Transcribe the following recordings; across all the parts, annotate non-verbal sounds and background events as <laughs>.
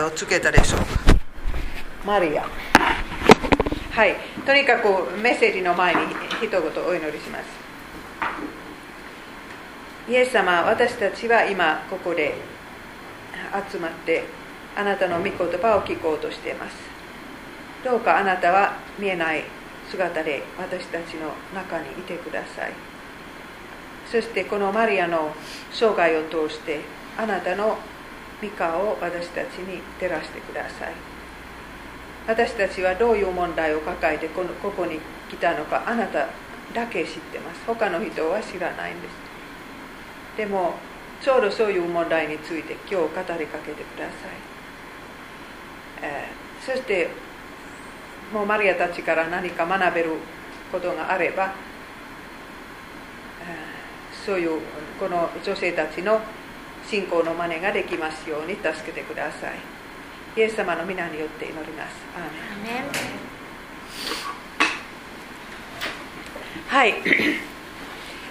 をつけたでしょうか。マリアはいとにかくメッセージの前に一言お祈りします。イエス様私たちは今ここで集まってあなたの御言葉を聞こうとしています。どうかあなたは見えない姿で私たちの中にいてください。そしてこのマリアの生涯を通してあなたの御顔を私たちに照らしてください。私たちはどういう問題を抱えてこのここに来たのかあなただけ知ってます。他の人は知らないんです。でもちょうどそういう問題について今日語りかけてください、えー、そしてもうマリアたちから何か学べることがあれば、えー、そういうこの女性たちの信仰の真似ができますように助けてください。イエス様の皆によって祈ります。アーメンはい。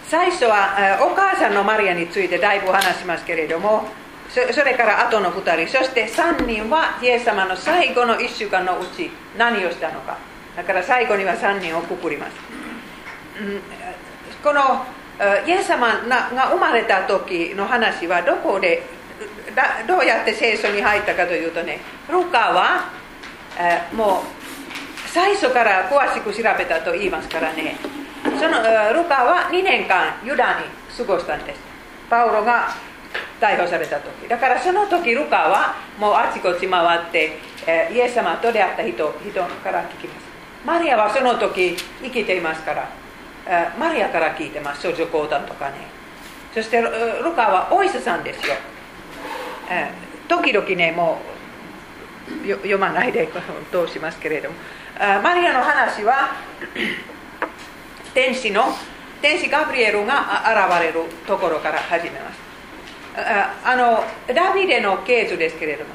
最初はお母さんのマリアについてだいぶ話しますけれどもそれから後の2人そして3人はイエス様の最後の1週間のうち何をしたのか。だから最後には3人をくくります、このイエス様が生まれた時の話はどこでどうやって聖書に入ったかというとねルカは、え、もう最初から詳しく調べたと言いますからね。そのルカは2年間ユダに過ごしたんです。パウロが逮捕された時。だからその時ルカはもうあちこち回って、え、イエス様と出会った人人から聞きます。マリアはその時生きていますから。マリアから聞いてます少女講談とかね。そしてルカはお医者さんですよ。時々ねもう読まないで通しますけれども。マリアの話は天使の天使ガブリエルが現れるところから始めます。あのダビデのケースですけれども。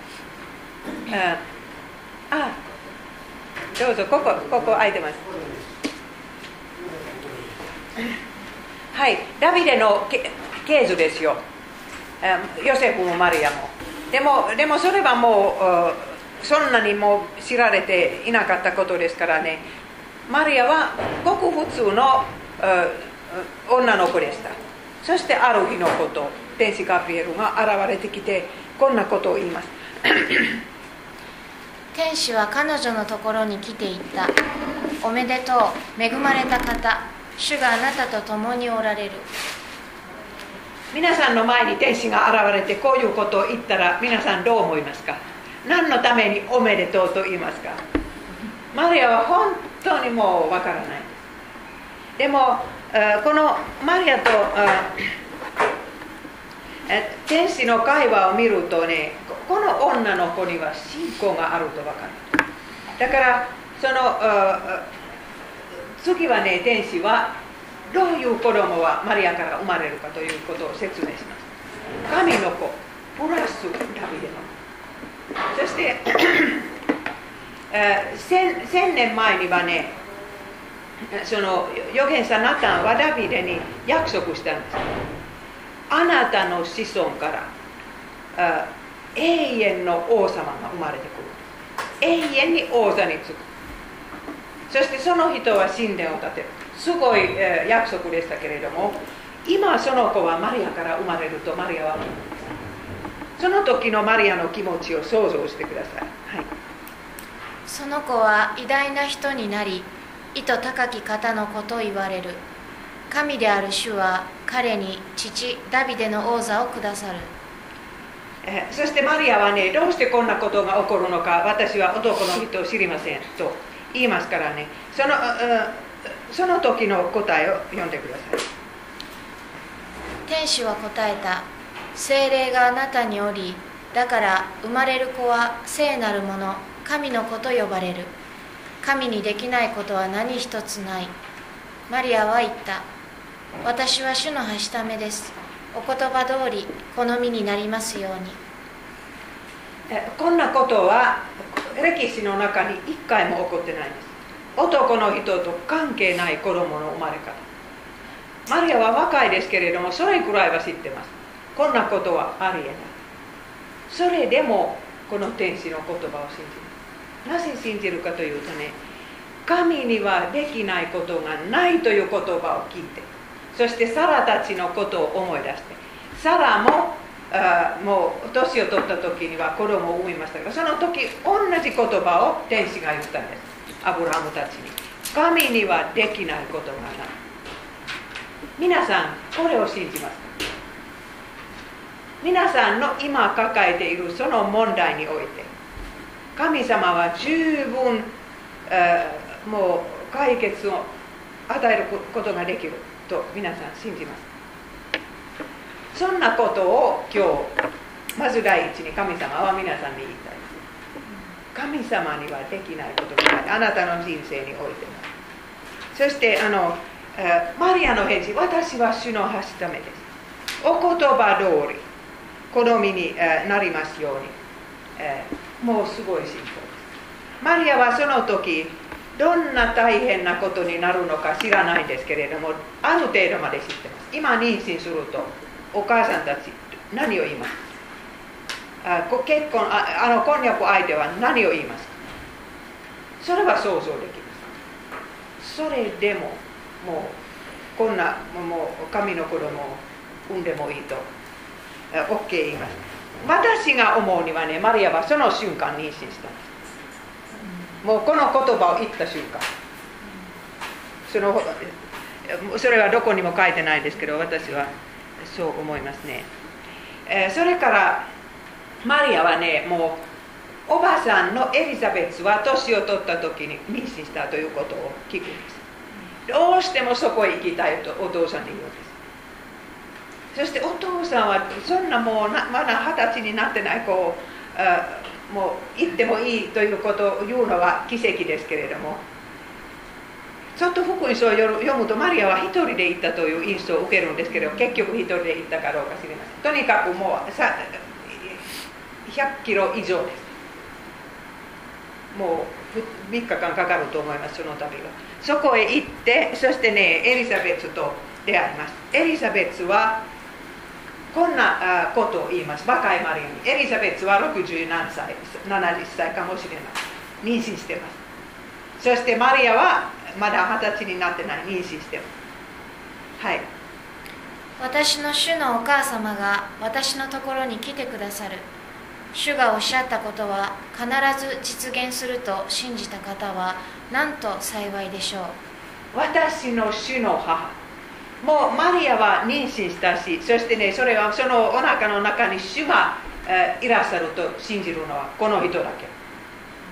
あどうぞここここ空いてます。はい。ダビデのケーズですよ。ヨセフもマリアも。でもでもそれはもうそんなにも知られていなかったことですからね。マリアはごく普通の女の子でした。そしてある日のこと天使ガブリエルが現れてきてこんなことを言います。<coughs> 天使は彼女のところに来ていった。おめでとう恵まれた方。主があなたと共におられる。皆さんの前に天使が現れてこういうことを言ったら皆さんどう思いますか？何のためにおめでとうと言いますか？マリアは本当にもうわからない。でもこのマリアと天使の会話を見るとねこの女の子には信仰があると分かる。だからその次はね天使はどういう子供はマリアから生まれるかということを説明します。神の子プラスダビデのそして <clears throat> 千千年前にはねその預言者ナタンはダビデに約束したんです。あなたの子孫から永遠の王様が生まれてくる。永遠に王座につく。そしてその人は神殿を建てるすごい、えー、約束でしたけれども今その子はマリアから生まれるとマリアはその時のマリアの気持ちを想像してください、はい、その子は偉大な人になり意図高き方の子と言われる。神である主は彼に父ダビデの王座をくださる。えそしてマリアはねどうしてこんなことが起こるのか私は男の人を知りませんと言いますからねそのその時の答えを読んでください天使は答えた精霊があなたにおりだから生まれる子は聖なるもの神の子と呼ばれる神にできないことは何一つないマリアは言った私は主のはしためですお言葉通り好みになりますようにこんなことは歴史の中に一回も起こってないんです。男の人と関係ない子供の生まれ方。マリアは若いですけれどもそれくらいは知ってます。こんなことはありえない。それでもこの天使の言葉を信じる。なぜ信じるかというとね神にはできないことがないという言葉を聞いてそしてサラたちのことを思い出してサラもあもう年を取った時には子供を産みましたがその時同じ言葉を天使が言ったんです。アブラハムたちに。神にはできないことがない。皆さんこれを信じますか？皆さんの今抱えているその問題において神様は十分、もう解決を与えることができると皆さん信じますそんなことを今日まず第一に神様は皆さんに言いたい神様にはできないことがないあなたの人生においてもそしてあのマリアの返事私は主の橋ためです。お言葉通り好みになりますように。もうすごい信仰です。マリアはその時どんな大変なことになるのか知らないんですけれどもある程度まで知ってます。今妊娠すると。お母さんたち何を言います？あ結婚ああの婚約相手は何を言いますか？それは想像できます。それでももうこんなもう神の子供を産んでもいいと OK 言います。私が思うにはねマリアはその瞬間妊娠した。んですもうこの言葉を言った瞬間。そのそれはどこにも書いてないですけど私はそう思いますね、えー、それからマリアはねもうおばさんのエリザベスは年を取った時に妊娠したということを聞くんです。どうしてもそこへ行きたいとお父さんに言うんです。そしてお父さんはそんなもうなまだ二十歳になってない子をもう行ってもいいということを言うのは奇跡ですけれども。ちょっと福音書を読むとマリアは一人で行ったという印象を受けるんですけど結局一人で行ったかどうか知りません。とにかくもう100キロ以上です。もう3日間かかると思いますその旅は。そこへ行ってそしてねエリザベスと出会います。エリザベスはこんなことを言います。若いマリアに。エリザベスは60何歳70歳かもしれない。妊娠してます。そしてマリアはまだ二十歳になってない妊娠しても。はい。私の主のお母様が私のところに来てくださる。主がおっしゃったことは必ず実現すると信じた方はなんと幸いでしょう。私の主の母。もうマリアは妊娠したしそしてねそれはそのお腹の中に主が、えいらっしゃると信じるのはこの人だけ。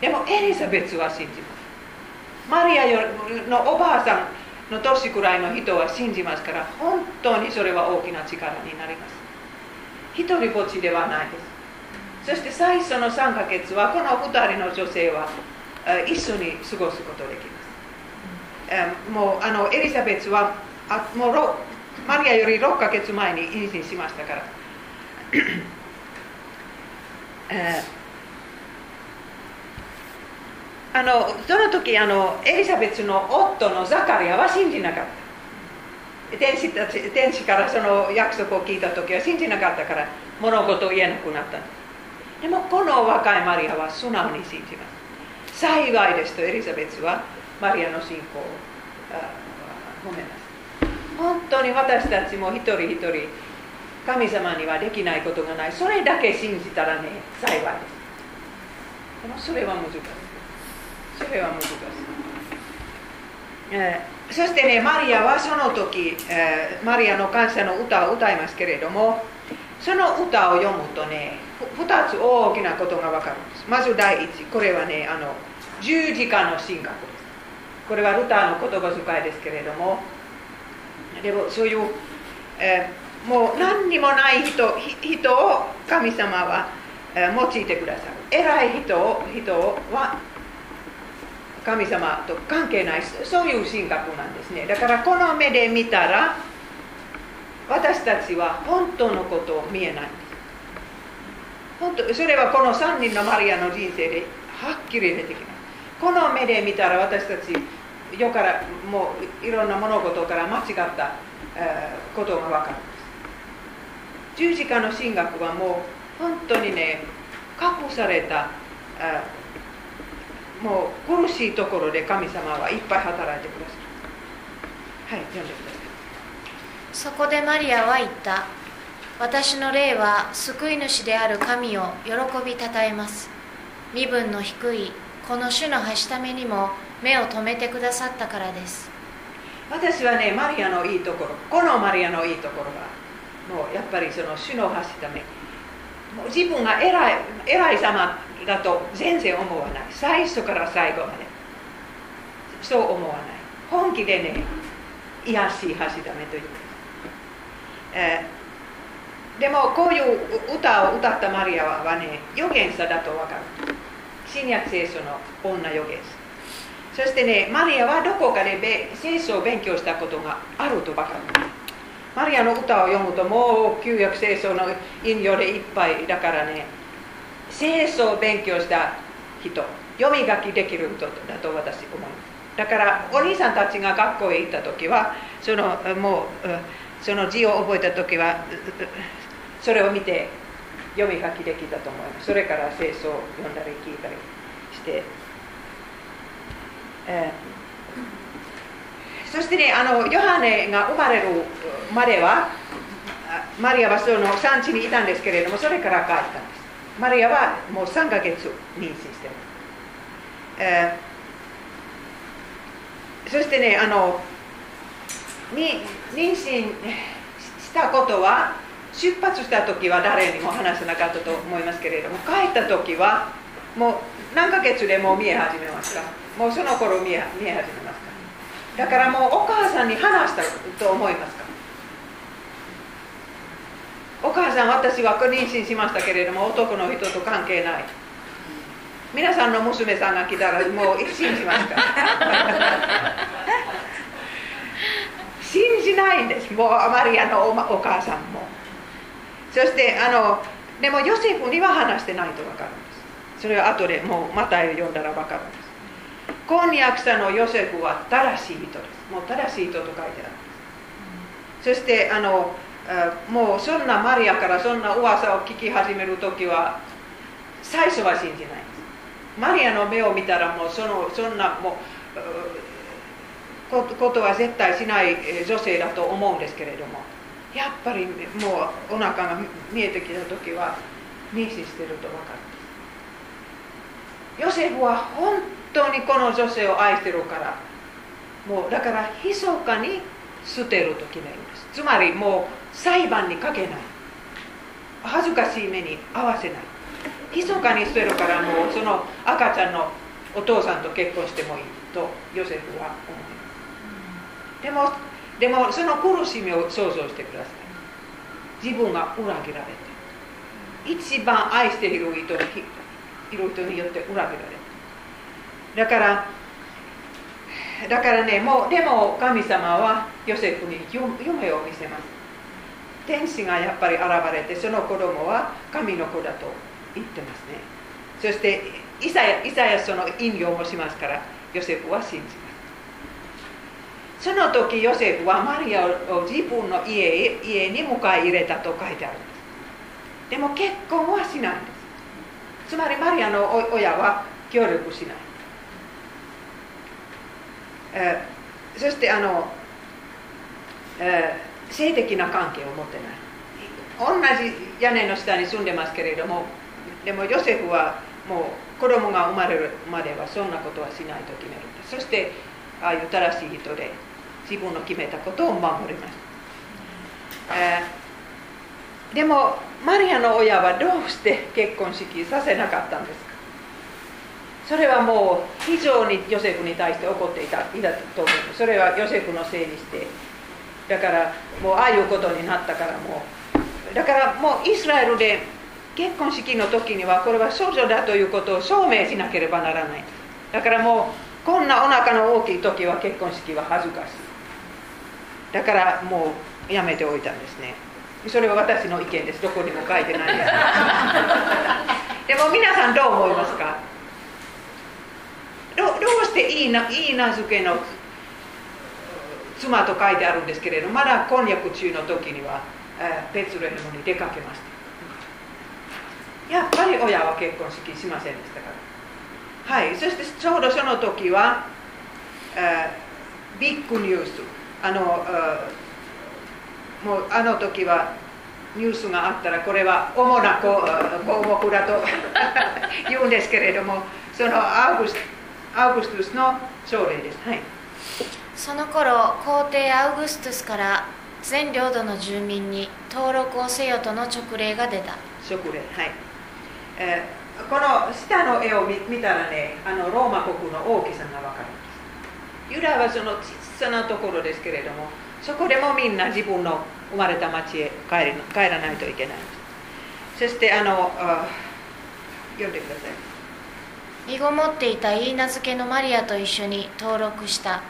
でもエリザベスは信じますマリアのおばあさんの年くらいの人は信じますから本当にそれは大きな力になります一人ぼっちではないですそして最初の3ヶ月はこの2人の女性は一緒に過ごすことできますもうあのエリザベスはあもうマリアより6ヶ月前に妊娠しましたからあのその時あのエリザベスの夫のザカリアは信じなかった。天使たち天使からその約束を聞いた時は信じなかったから物事を言えなくなったでもこの若いマリアは素直に信じます。幸いですとエリザベスはマリアの信仰を褒めます本当に私たちも一人一人神様にはできないことがない。それだけ信じたらね幸いです。でもそれは難しい。それは難しい、えー、そしてねマリアはその時、えー、マリアの感謝の歌を歌いますけれどもその歌を読むとね2つ大きなことが分かるんです。まず第一これはねあの十字架の神学。ですこれはルターの言葉遣いですけれどもでもそういう、えー、もう何にもない人人を神様は、えー、用いてくださる。偉い人を人は神様と関係ないそういう神格なんですね。だからこの目で見たら私たちは本当のことを見えない。んです本当それはこの3人のマリアの人生ではっきり出てきます。この目で見たら私たち世からもういろんな物事から間違った、ことが分かるんです。十字架の神学はもう本当にね隠されたもう苦しいところで神様はいっぱい働いてください。はい読んでください。そこでマリアは言った。私の霊は救い主である神を喜びたたえます。身分の低いこの主のはしためにも目を留めてくださったからです。私はねマリアのいいところこのマリアのいいところはもうやっぱりその主のはしため自分が偉い偉い様だと全然思わない。最初から最後まで。そう思わない。本気でね癒しいはしためという、えー、でもこういう歌を歌ったマリアはね預言者だと分かる。新約聖書の女預言者。そしてね、マリアはどこかで聖書を勉強したことがあると分かる。マリアの歌を読むともう旧約聖書の引用でいっぱいだからね、聖書を勉強した人、読み書きできる人だと私思います。だからお兄さんたちが学校へ行った時は、そのもうその字を覚えた時は、それを見て読み書きできたと思います。それから聖書を読んだり聞いたりして。えー、そしてねあのヨハネが生まれるまではマリアはその産地にいたんですけれどもそれから帰ったんです。マリアはもう3ヶ月妊娠してます、えー、そしてねあのに妊娠したことは出発した時は誰にも話せなかったと思いますけれども帰った時はもう何ヶ月でもう見え始めましたもうその頃見え見え始めます。かだからもうお母さんに話したと思いますか？お母さん私は妊娠しましたけれども男の人と関係ない。皆さんの娘さんが来たらもう信じますか <laughs> 信じないんです。もうあまりあのお母さんも。そしてあのでもヨセフには話してないと分かるんです。それは後でもうまた読んだら分かるんです。婚約者のヨセフは正しい人です。もう正しい人と書いてあるんです。そしてあのもうそんなマリアからそんな噂を聞き始める時は最初は信じないんです。マリアの目を見たらもうそのそんなもうことは絶対しない女性だと思うんですけれどもやっぱりもうお腹が見えてきた時は妊娠してると分かるヨセフは本当にこの女性を愛してるから。もうだから密かに捨てると決めるんです。つまりもう裁判にかけない。恥ずかしい目に合わせない。密かに捨てるからもうその赤ちゃんのお父さんと結婚してもいいとヨセフは思います。でもでもその苦しみを想像してください。自分が裏切られて一番愛している人にいる人によって裏切られてだからだからねもうでも神様はヨセフに夢を見せます。天使がやっぱり現れてその子供は神の子だと言ってますね。そしてイサヤイサヤその引用もしますからヨセフは信じます。その時ヨセフはマリアを自分の家家に迎え入れたと書いてあるんです。でも結婚はしないんです。つまりマリアの親は協力しない。え、そしてあの、え、性的な関係を持ってない。同じ屋根の下に住んでますけれどもでもヨセフはもう子供が生まれるまではそんなことはしないと決める。そしてああいう正しい人で自分の決めたことを守ります、えー、でもマリアの親はどうして結婚式させなかったんですか？それはもう非常にヨセフに対して怒っていたいたと思う。それはヨセフのせいにしてだからもうああいうことになったからもう。だからもうイスラエルで結婚式の時にはこれは少女だということを証明しなければならない。だからもうこんなお腹の大きい時は結婚式は恥ずかしい。だからもうやめておいたんですね。それは私の意見です。どこにも書いてないです <laughs> でも皆さんどう思いますか？どどうしていいないい名付けの妻と書いてあるんですけれどまだ婚約中の時には、えー、ベツレヘムに出かけました。やっぱり親は結婚式しませんでしたから。はい。そしてちょうどその時は、ビッグニュース。あのもうあの時はニュースがあったらこれは主な項目だと <laughs> 言うんですけれどもそのアウグスアウグストゥスの朝礼です、はい、その頃皇帝アウグストゥスから全領土の住民に登録をせよとの勅令が出た。勅令。はい、えー、この下の絵を見たらねあのローマ国の大きさが分かります。ユダはその小さなところですけれどもそこでもみんな自分の生まれた町へ帰り帰らないといけない。そしてあのあ読んでください身ごもっていた言い名付けのマリアと一緒に登録した。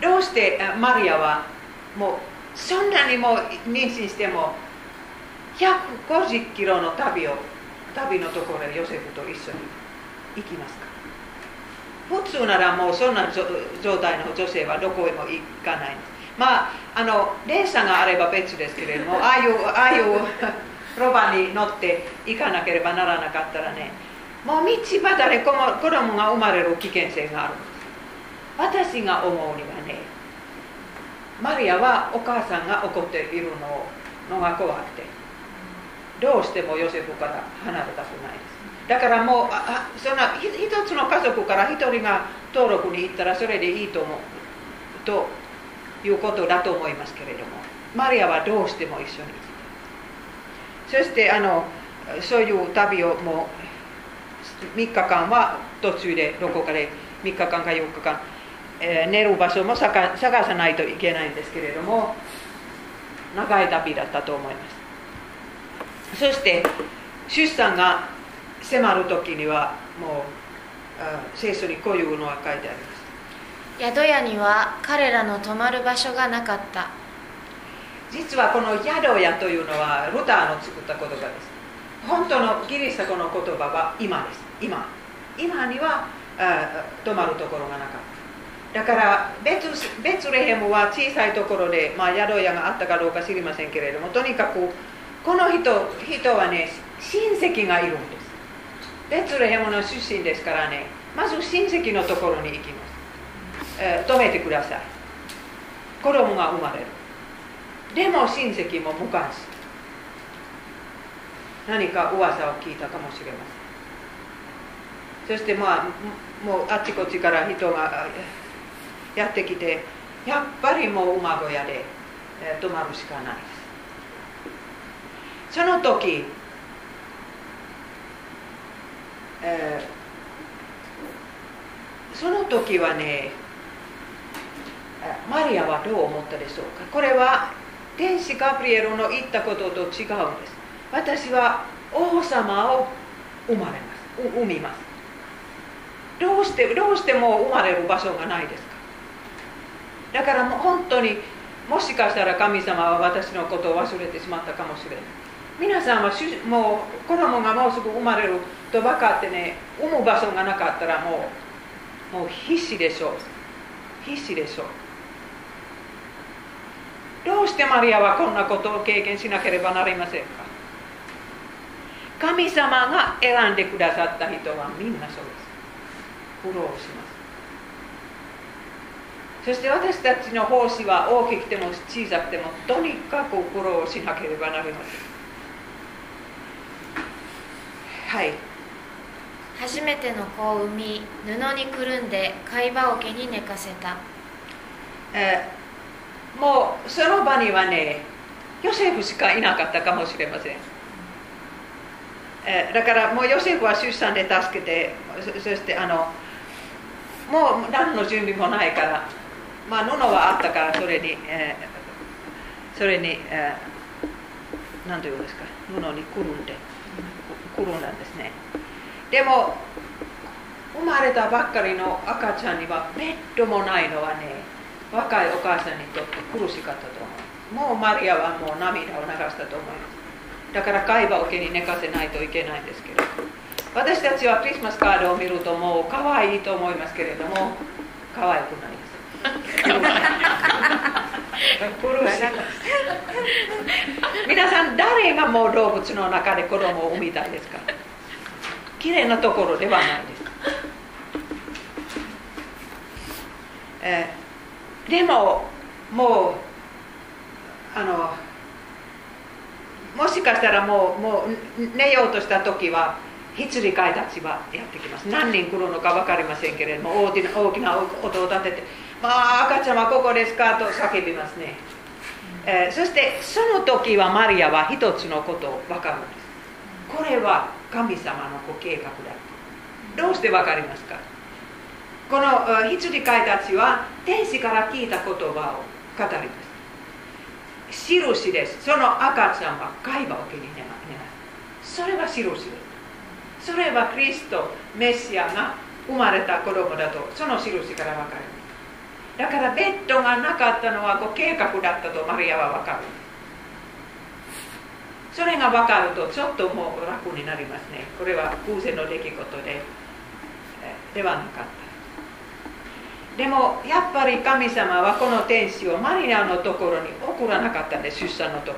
どうしてマリアはもうそんなにもう妊娠しても150キロの旅を旅のところへヨセフと一緒に行きますか？普通ならもうそんな状態の女性はどこへも行かないまああの電車があれば別ですけれどもああいうああいうロバに乗って行かなければならなかったらねもう道端で子供が生まれる危険性がある。んです私が思うにはねマリアはお母さんが怒っているののが怖くてどうしてもヨセフから離れたくないです。だからもうあそんな一つの家族から一人が登録に行ったらそれでいいと思うということだと思いますけれどもマリアはどうしても一緒にそしてあのそういう旅をもう3日間は途中でどこかで3日間か4日間。えー、寝る場所も探さないといけないんですけれども長い旅だったと思います。そして出産が迫る時にはもう聖書にこういうのが書いてあります。宿屋には彼らの泊まる場所がなかった。実はこの宿屋というのはルターの作った言葉です本当のギリシャ語の言葉は今です。今。今にはあ泊まるところがなかった。だからベツベツレヘムは小さいところで、まあ、宿屋があったかどうか知りませんけれどもとにかくこの人人はね親戚がいるんです。ベツレヘムの出身ですからねまず親戚のところに行きます、えー、止めてください。子供が生まれる。でも親戚も無関心。何か噂を聞いたかもしれません。そしてまあもうあっちこっちから人がやってきてやっぱりもう馬小屋で、泊まるしかないです。その時、えー、その時はねマリアはどう思ったでしょうか。これは天使ガブリエルの言ったことと違うんです。私は王様を生まれます。産みます。どうしてどうしても生まれる場所がないですか？だからもう本当にもしかしたら神様は私のことを忘れてしまったかもしれない。皆さんはもう子供がもうすぐ生まれると分かってね産む場所がなかったらもうもう必死でしょう。必死でしょう。どうしてマリアはこんなことを経験しなければなりません？か神様が選んでくださった人はみんなそうです。苦労します。そして私たちの奉仕は大きくても小さくてもとにかく苦労しなければなりません。はい。初めての子を産み布にくるんで貝羽桶に寝かせた、えー、もうその場にはねヨセフしかいなかったかもしれません、えー、だからもうヨセフは出産で助けてそしてあのもう何の準備もないからまあ、布はあったからそれに、えー、それに、えー、何というんですか布にくるんでくるんだんですね。でも生まれたばっかりの赤ちゃんにはベッドもないのはね若いお母さんにとって苦しかったと思う。もうマリアはもう涙を流したと思います。だから貝羽桶に寝かせないといけないんですけど。私たちはクリスマスカードを見るともう可愛いと思いますけれども可愛くない。皆さん誰がもう動物の中で子供を産みたいですか？綺麗なところではないです、えー、でももうあのもしかしたらもうもう寝ようとした時は羊飼いたちはやってきます。何人来るのか分かりませんけれども大きな大きな音を立てて「まあ赤ちゃんはここですか?」と叫びますね、えー、そしてその時はマリアは一つのことを分かるんです。これは神様のご計画だどうして分かりますか？この羊飼いたちは天使から聞いた言葉を語ります。印ですその赤ちゃんは貝羽を受けに寝ますそれは印です。それはクリストメシアが生まれた子供だとその印から分かる。だからベッドがなかったのはご計画だったとマリアは分かる。それが分かるとちょっともう楽になりますね。これは偶然の出来事でではなかった。でもやっぱり神様はこの天使をマリアのところに送らなかったんです出産の時。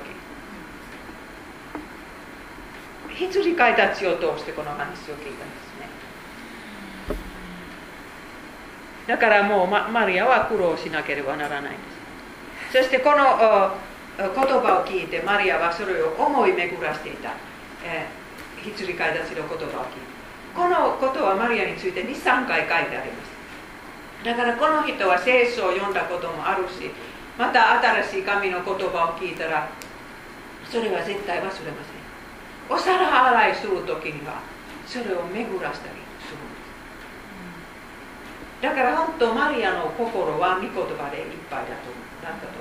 羊飼いたちを通してこの話を聞いたんですね。だからもうマリアは苦労しなければならないんです。そしてこの言葉を聞いてマリアはそれを思い巡らしていた、えー、羊飼いたちの言葉を聞いて。このことはマリアについて23回書いてあります。だからこの人は聖書を読んだこともあるしまた新しい神の言葉を聞いたらそれは絶対忘れません。お皿洗いする時にはそれを巡らしたりするんです。だから本当マリアの心は御言葉でいっぱいだとなったと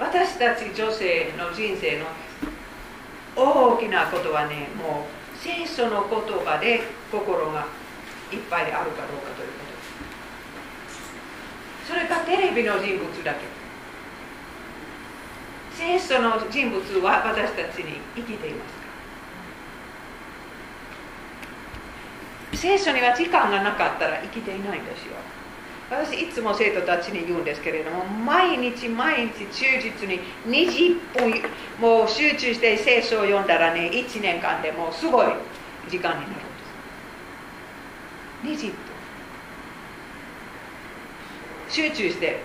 思う。私たち女性の人生の大きなことはねもう聖書の言葉で心がいっぱいあるかどうかということ。それかテレビの人物だけ。聖書の人物は私たちに生きていますか。聖書には時間がなかったら生きていないんですよ。私いつも生徒たちに言うんですけれども毎日毎日忠実に20分もう集中して聖書を読んだらね1年間でもうすごい時間になる。んです20分集中して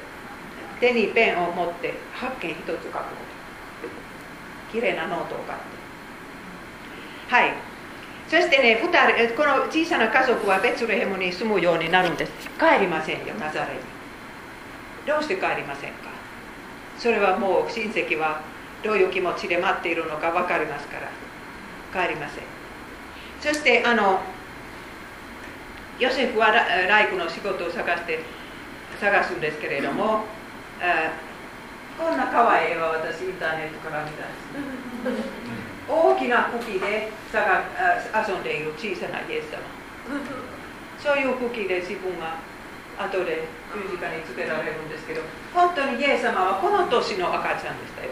手にペンを持って発見一つ書くこと。綺麗なノートを買って。はい。そしてねこの小さな家族はベツレヘムに住むようになるんです。帰りませんよナザレに。どうして帰りませんか？それはもう親戚はどういう気持ちで待っているのか分かりますから。帰りません。そしてあのヨセフはライクの仕事を探して探すんですけれども、こんな可愛い絵は私インターネットから見たんです、大きな茎で遊んでいる小さなイエス様そういう茎で自分が後で十字架につけられるんですけど本当にイエス様はこの年の赤ちゃんでしたよ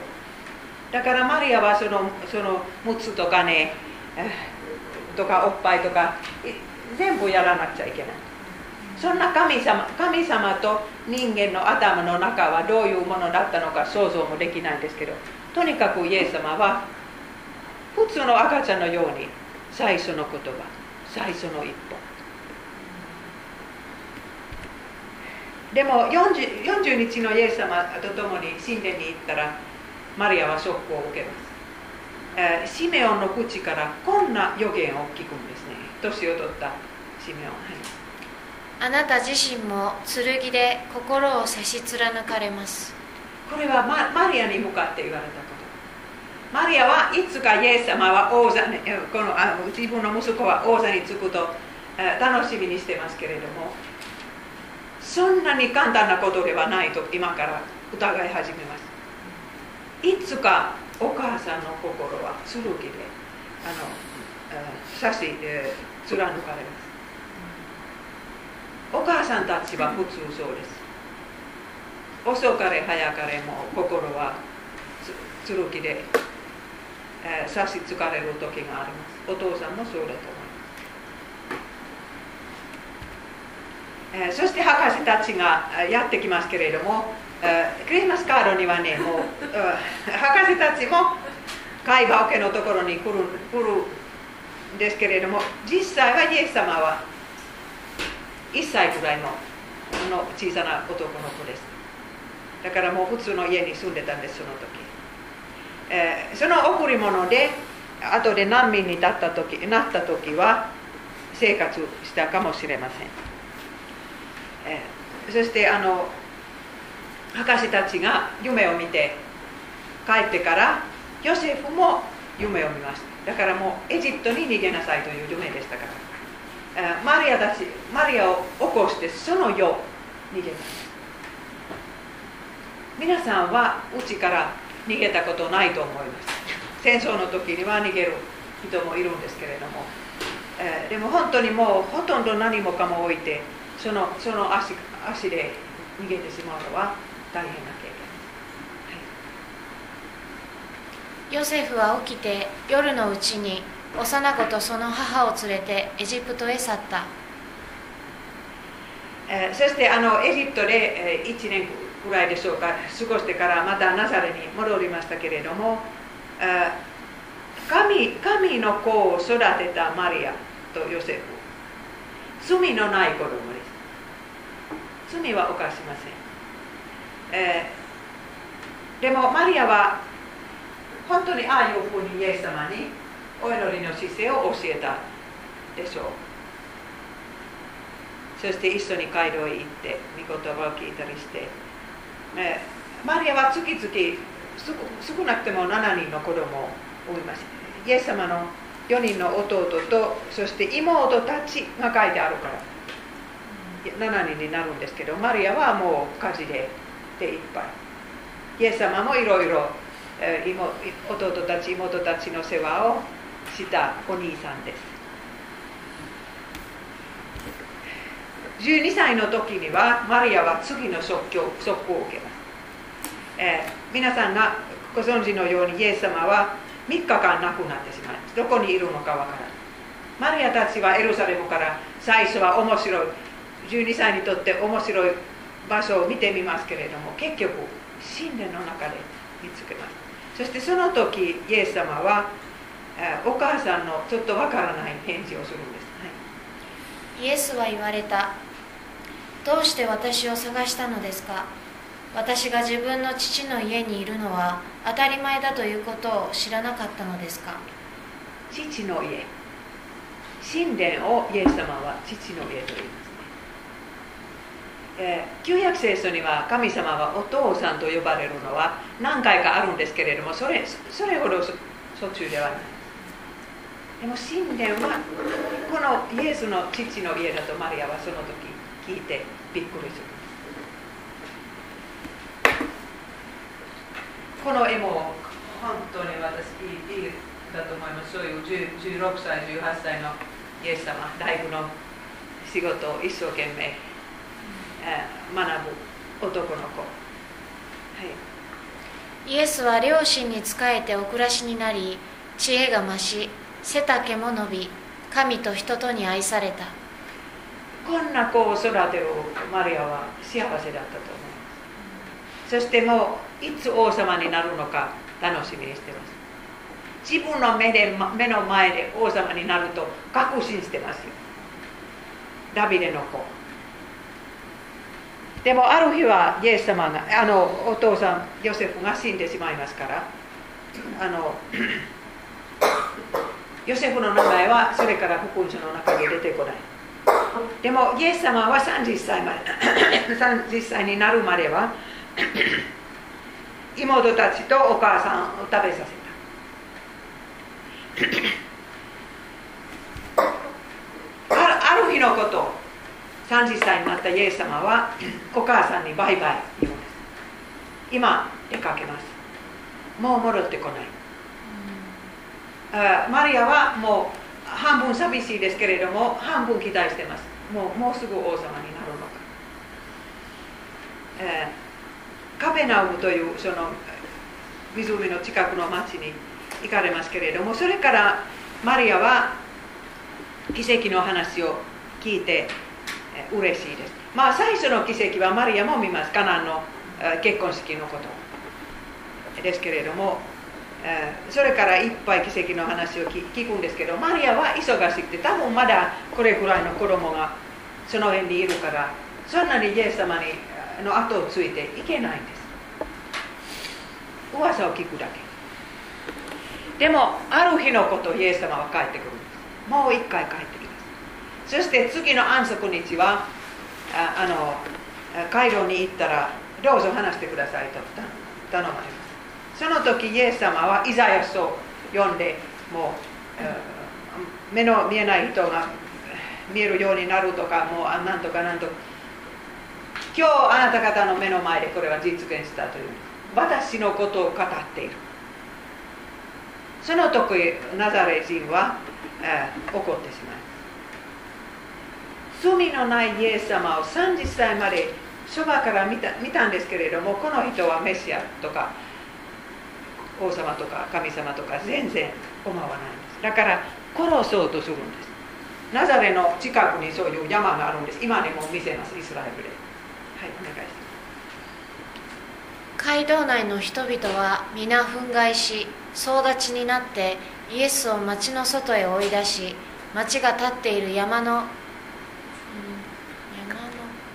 だからマリアはそのそのむつとかねとかおっぱいとか全部やらなくちゃいけない。そんな神様神様と人間の頭の中はどういうものだったのか想像もできないんですけどとにかくイエス様は普通の赤ちゃんのように最初の言葉最初の一歩。でも 40, 40日のイエス様と共に神殿に行ったらマリアはショックを受けます、え、シメオンの口からこんな予言を聞くんです。年を取ったシメオン、はいあなた自身も剣で心を差し貫かれますこれはママリアに向かって言われたことマリアはいつかイエス様は王座にこのあ自分の息子は王座につくと楽しみにしてますけれどもそんなに簡単なことではないと今から疑い始めますいつかお母さんの心は剣であの刺し貫かれます。お母さんたちは普通そうです。遅かれ早かれも心はつ剣で、えー、差しつかれる時があります。お父さんもそうだと思います、えーそして博士たちがやってきますけれども、えークリスマスカードにはねもう、博士たちも貝羽桶のところに来る来るですけれども実際はイエス様は1歳ぐらいのの小さな男の子です。だからもう普通の家に住んでたんですその時、えーその贈り物で後で難民になった時なった時は生活したかもしれません、えーそしてあの博士たちが夢を見て帰ってからヨセフも夢を見ました。だからもうエジプトに逃げなさいという夢でしたから、マリアたちマリアを起こしてその夜逃げました。皆さんはうちから逃げたことないと思います。戦争の時には逃げる人もいるんですけれども、えでも本当にもうほとんど何もかも置いてそのその足足で逃げてしまうのは大変な経験ヨセフは起きて夜のうちに幼子とその母を連れてエジプトへ去った。えそしてあのエジプトで、え1年ぐらいでしょうか過ごしてからまたナザレに戻りましたけれども、神神の子を育てたマリアとヨセフ。罪のない子供です。罪は犯しません、えでもマリアは本当にああいうふうにイエス様にお祈りの姿勢を教えたでしょう。そして一緒に街道へ行って御言葉を聞いたりして、えマリアは月々少少なくても7人の子供を産みました。イエス様の4人の弟とそして妹たちが書いてあるから7人になるんですけどマリアはもう火事で手いっぱい。イエス様もいろいろ弟たち妹たちの世話をしたお兄さんです。12歳の時にはマリアは次の即興即行を受けます、えー皆さんがご存知のようにイエス様は3日間亡くなってしまいます。どこにいるのかわからない。マリアたちはエルサレムから最初は面白い。12歳にとって面白い場所を見てみますけれども結局神殿の中で見つけますそしてその時イエス様はえーお母さんのちょっとわからない返事をするんです、はい。イエスは言われた。どうして私を探したのですか？私が自分の父の家にいるのは当たり前だということを知らなかったのですか？父の家。神殿をイエス様は父の家と言いますね、えー旧約聖書には神様はお父さんと呼ばれるのは何回かあるんですけれどもそれそれほどそ途中ではないでも神殿はこのイエスの父の家だとマリアはその時聞いてびっくりする。この絵も本当に私いいいいだと思いますそういう16歳18歳のイエス様大工の仕事を一生懸命、えー学ぶ男の子。はい。イエスは両親に仕えてお暮らしになり知恵が増し背丈も伸び神と人とに愛された。こんな子を育てるマリアは幸せだったと思います。そしてもういつ王様になるのか楽しみにしてます。自分の目で目の前で王様になると確信してますよ。ダビデの子でもある日はイエス様があのお父さんヨセフが死んでしまいますからあの <coughs> ヨセフの名前はそれから福音書の中で出てこない。でもイエス様は30歳まで <coughs> 30歳になるまでは <coughs> 妹たちとお母さんを食べさせた。ある日のこと30歳になったイエス様はお母さんにバイバイ。言うんです今出かけます。もう戻ってこない。あマリアはもう半分寂しいですけれども半分期待してます。もうもうすぐ王様になるのか、えーカペナウムというその湖の近くの町に行かれますけれどもそれからマリアは奇跡の話を聞いて、嬉しいです。まあ最初の奇跡はマリアも見ます。カナンの結婚式のこと。ですけれどもそれからいっぱい奇跡の話を聞くんですけどマリアは忙しくて多分まだこれくらいの子供がその辺にいるからそんなにイエス様にの後をついていけないんです。噂を聞くだけ。でもある日のことイエス様は帰ってくるんです。もう一回帰ってきますそして次の安息日はああの回廊に行ったらどうぞ話してくださいと頼まれます。その時イエス様はイザヤスを呼んでもう目の見えない人が見えるようになるとかもうなんとかなんとか。今日あなた方の目の前でこれは実現したという。私のことを語っている。その時ナザレ人は、えー、怒ってしまう罪のないイエス様を30歳までそばから見た見たんですけれどもこの人はメシアとか王様とか神様とか全然思わないんです。だから殺そうとするんです。ナザレの近くにそういう山があるんです。今にも見せますイスラエルで。はいお願いします。街道内の人々は皆憤慨し総立ちになってイエスを町の外へ追い出し町が立っている山の、うん、山の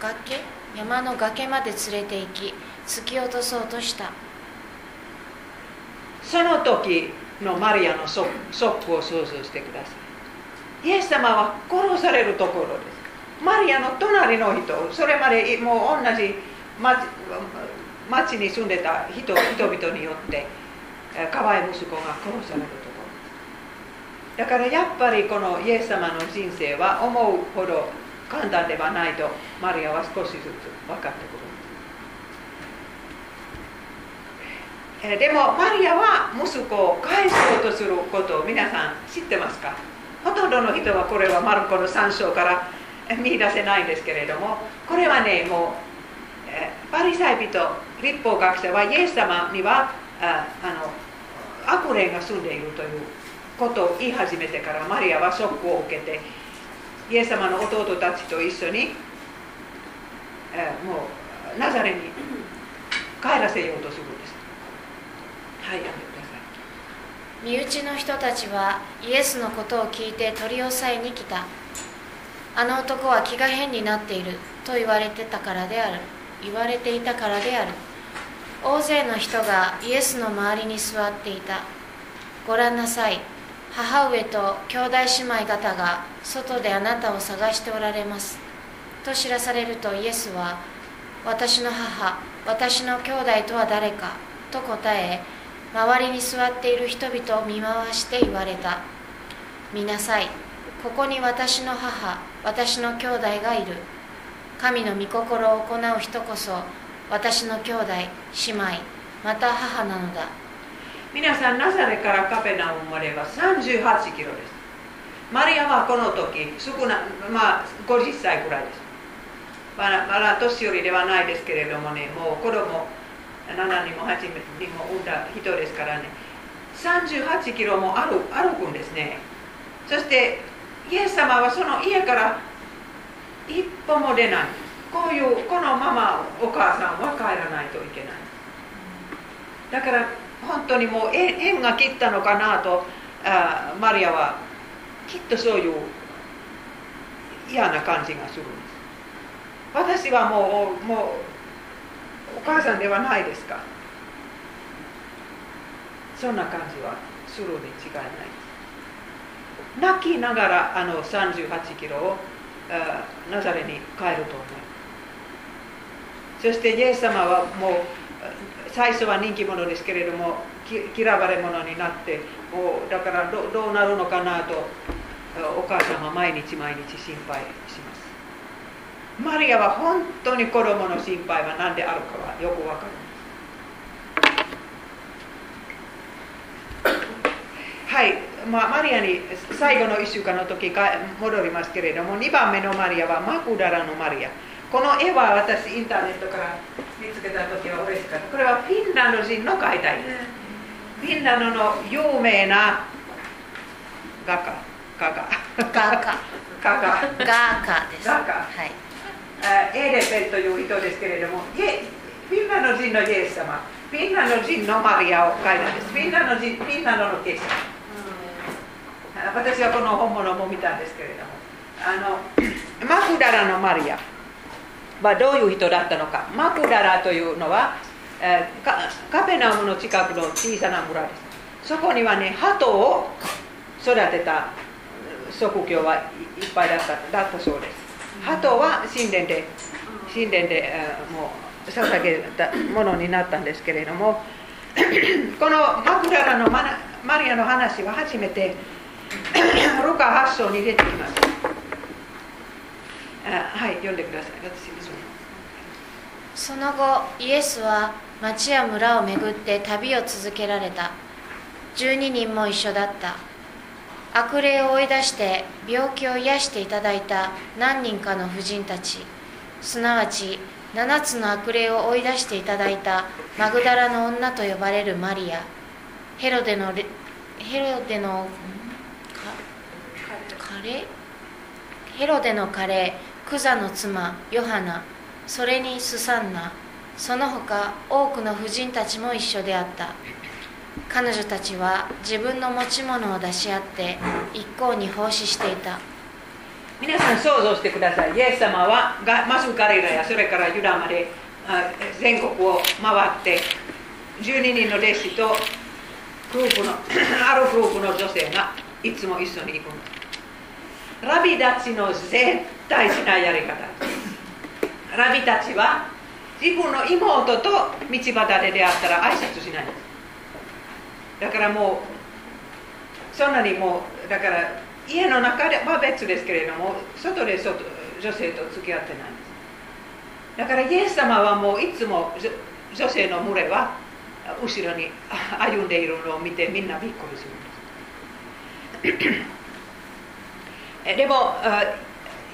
崖山の崖まで連れて行き突き落とそうとした。その時のマリアのショックを想像してください。イエス様は殺されるところです。マリアの隣の人それまでもう同じ町に住んでた人人々によって可愛い息子が殺されるところだからやっぱりこのイエス様の人生は思うほど簡単ではないとマリアは少しずつ分かってくるでもマリアは息子を返そうとすることを皆さん知ってますか？ほとんどの人はこれはマルコの3章から見出せないんですけれどもこれはねもうパリサイ人立法学者はイエス様にはああの悪霊が住んでいるということを言い始めてからマリアはショックを受けてイエス様の弟たちと一緒に、えー、もうナザレに帰らせようとするんです。はいやめてください。身内の人たちはイエスのことを聞いて取り押さえに来た。あの男は気が変になっている。と言われてたからである。言われていたからである。大勢の人がイエスの周りに座っていた。ご覧なさい。母上と兄弟姉妹方が外であなたを探しておられます。と知らされるとイエスは私の母私の兄弟とは誰かと答え周りに座っている人々を見回して言われた。見なさいここに私の母私の兄弟がいる。神の御心を行う人こそ私の兄弟姉妹また母なのだ。皆さんナザレからカペナウムまでは38キロです。マリアはこの時少な、まあ、50歳くらいです。まだまだ年寄りではないですけれどもねもう子供7人も8人も産んだ人ですからね。38キロも歩歩くんですね。そしてイエス様はその家から一歩も出ない。こういうこのままお母さんは帰らないといけない。だから本当にもう縁が切ったのかなとあマリアはきっとそういう嫌な感じがするんです。私はもうもうお母さんではないですか。そんな感じはするに違いない。泣きながらあの38キロをナザレに帰ると思いますそしてイエス様はもう最初は人気者ですけれども嫌われ者になってもうだからどどうなるのかなとお母さんは毎日毎日心配します。マリアは本当に子供の心配は何であるかはよくわかるはい、まあ、マリアに最後の1週間の時戻りますけれども2番目のマリアはマクダラのマリア。この絵は私インターネットから見つけた時は嬉しかった。これはフィンランド人の描いた絵ですフィンランドの有名な画家画家。画家。画家。画家です。画家。はい。エーレペンという人ですけれどもフィンランド人のイエス様。フィンランド人のマリアを書いたんです。フィンランド人フィンランドのケース私はこの本物も見たんですけれども。あのマクダラのマリアはどういう人だったのか。マクダラというのは、えー、カペナムの近くの小さな村。ですそこにはね鳩を育てた職業はいっぱいだっただったそうです。鳩は神殿で神殿で、えー、もう捧げたものになったんですけれども <coughs> このマクダラのマリアの話は初めて <coughs> ルカ8章に出てきます。はい読んでください。私その後イエスは町や村を巡って旅を続けられた。12人も一緒だった。悪霊を追い出して病気を癒していただいた何人かの婦人たち。すなわち7つの悪霊を追い出していただいたマグダラの女と呼ばれるマリア。ヘロデのヘロデのカレー？ヘロデのカレー。クザの妻ヨハナ。それにスサンナ。その他多くの婦人たちも一緒であった。彼女たちは自分の持ち物を出し合って一向に奉仕していた。皆さん想像してください。イエス様はがまず彼らや。それからユダまで全国を回って12人の弟子とグループの <clears throat> あるグループの女性がいつも一緒に行く。ラビたちの絶対しないやり方ラビたちは自分の妹と道端で出会ったら挨拶しないです。だからもうそんなにもうだから家の中では別ですけれども外で外女性と付き合ってないんです。だからイエス様はもういつも女性の群れは後ろに歩んでいるのを見てみんなびっくりするんです。でも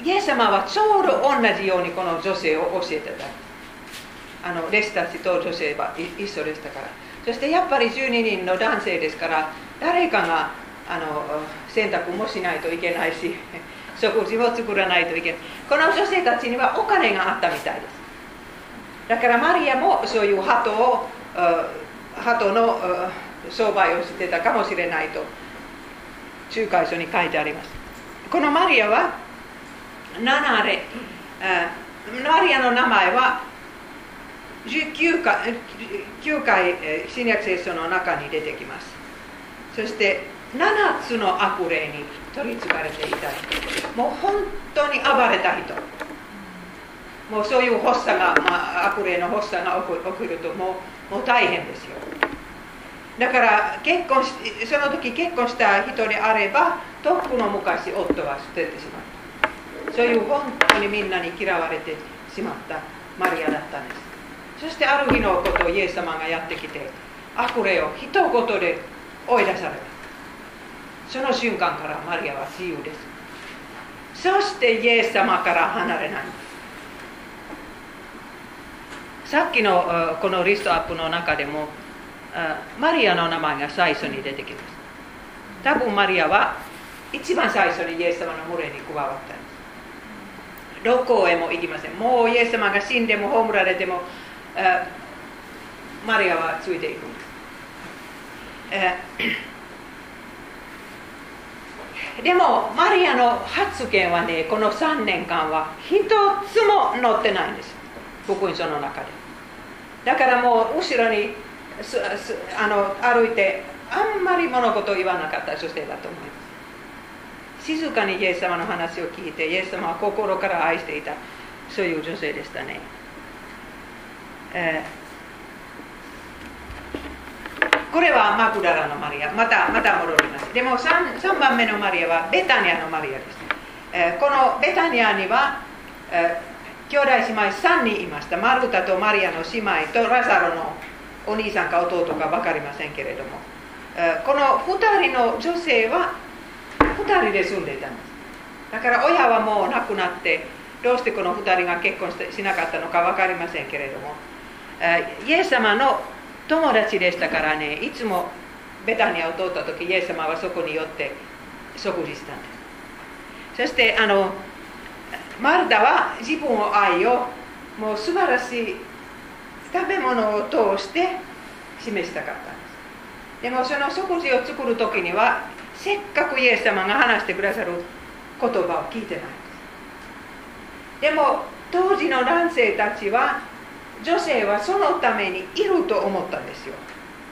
イエス様はちょうど同じようにこの女性を教えてた。あの弟子たちと女性は一緒でしたから。そしてやっぱり12人の男性ですから誰かがあの洗濯もしないといけないし <laughs> 食事も作らないといけない。この女性たちにはお金があったみたいです。だからマリアもそういう鳩を鳩の商売をしてたかもしれないと仲介書に書いてあります。このマリアは7レ。マリアの名前は19回 ,9 回新約聖書の中に出てきます。そして7つの悪霊に取りつかれていた人。もう本当に暴れた人。もうそういう発作が、まあ、悪霊の発作が起きるともうもう大変ですよ。だから結婚しその時結婚した人であればとっくの昔夫は捨ててしまった。そういう本当にみんなに嫌われてしまったマリアだったんです。そしてある日のことをイエス様がやってきて悪霊を一言で追い出された。その瞬間からマリアは自由です。そしてイエス様から離れない。さっきのこのリストアップの中でもマリアの名前が最初に出てきます。多分マリアは一番最初にイエス様の群れに加わったんです。どこへも行きません。もうイエス様が死んでも葬られてもマリアはついていくんです、でもマリアの発言はねこの3年間は一つも載ってないんです。福音書の中で。だからもう後ろにあの歩いてあんまり物事を言わなかった女性だと思います。静かにイエス様の話を聞いてイエス様は心から愛していたそういう女性でしたね。えー、これはマクダラのマリアまたまた戻ります。でも 3, 3番目のマリアはベタニアのマリアです、えー、このベタニアには、えー、兄弟姉妹3人いました。マルタとマリアの姉妹とラザロのお兄さんか弟か分かりませんけれども、え、この2人の女性は2人で住んでいたんです。だから親はもう亡くなってどうしてこの2人が結婚しなかったのか分かりませんけれども。イエス様の友達でしたからねいつもベタニアを通った時イエス様はそこに寄って食事したんです。そしてあのマルタは自分の愛をもう素晴らしい食べ物を通して示したかったんです。でもその食事を作る時にはせっかくイエス様が話してくださる言葉を聞いてない。んですでも当時の男性たちは女性はそのためにいると思ったんですよ。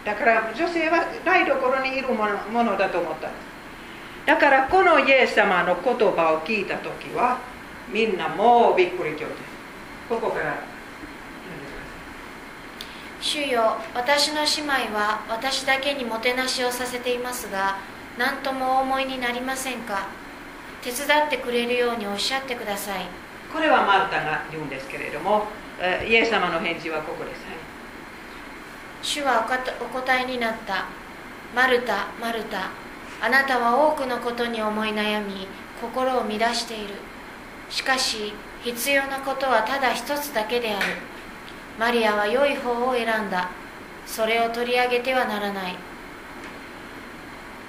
だから女性は台所にいるものだと思ったんですだからこのイエス様の言葉を聞いた時はみんなもうびっくり状態ここから。主よ私の姉妹は私だけにもてなしをさせていますが何ともお思いになりませんか？手伝ってくれるようにおっしゃってください。これはマルタが言うんですけれどもイエス様の返事はここです、主はお答えになった。マルタマルタあなたは多くのことに思い悩み心を乱している。しかし必要なことはただ一つだけである。マリアは良い方を選んだ。それを取り上げてはならない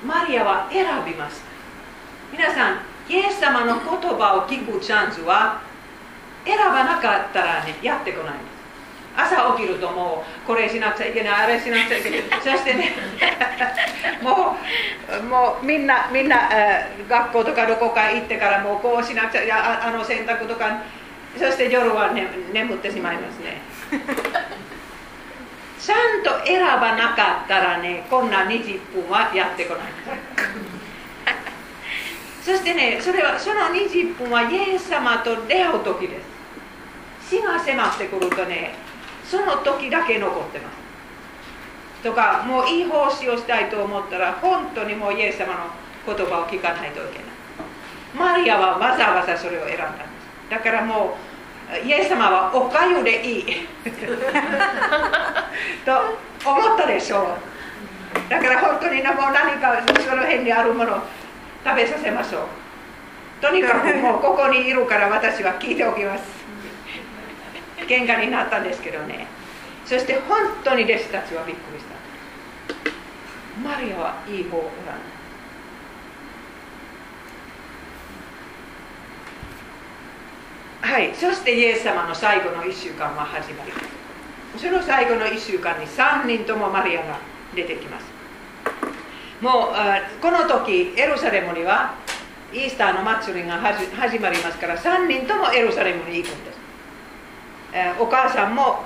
マリアは選びました。皆さんイエス様の言葉を聞くチャンスは選ばなかったらねやってこないんです。朝起きるともうこれしなくちゃいけないあれしなくちゃいけない。そしてね <laughs> もうもうみんなみんな、えー、学校とかどこか行ってからもうこうしなくちゃいやあの洗濯とかそして夜は、ね、眠ってしまいますね。ちゃんと選ばなかったらねこんな20分はやってこない。<laughs> そしてねそれはその20分はイエス様と出会う時です。死が迫ってくるとねその時だけ残ってます。とかもういい奉仕をしたいと思ったら本当にもうイエス様の言葉を聞かないといけない。マリアはわざわざそれを選んだんです。だからもうイエス様はおかゆでい。い <laughs> と思ったでしょう。だから本当にもう何かその辺にあるものを食べさせましょう。とにかくもうここにいるから私は聞いておきます。喧嘩になったんですけどね。そして本当に弟子たちはびっくりした。マリアはいい方を選んだはい。そしてイエス様の最後の1週間は始まり。その最後の1週間に3人ともマリアが出てきます。もうこの時エルサレムにはイースターの祭りが始まりますから3人ともエルサレムに行くんです、お母さんも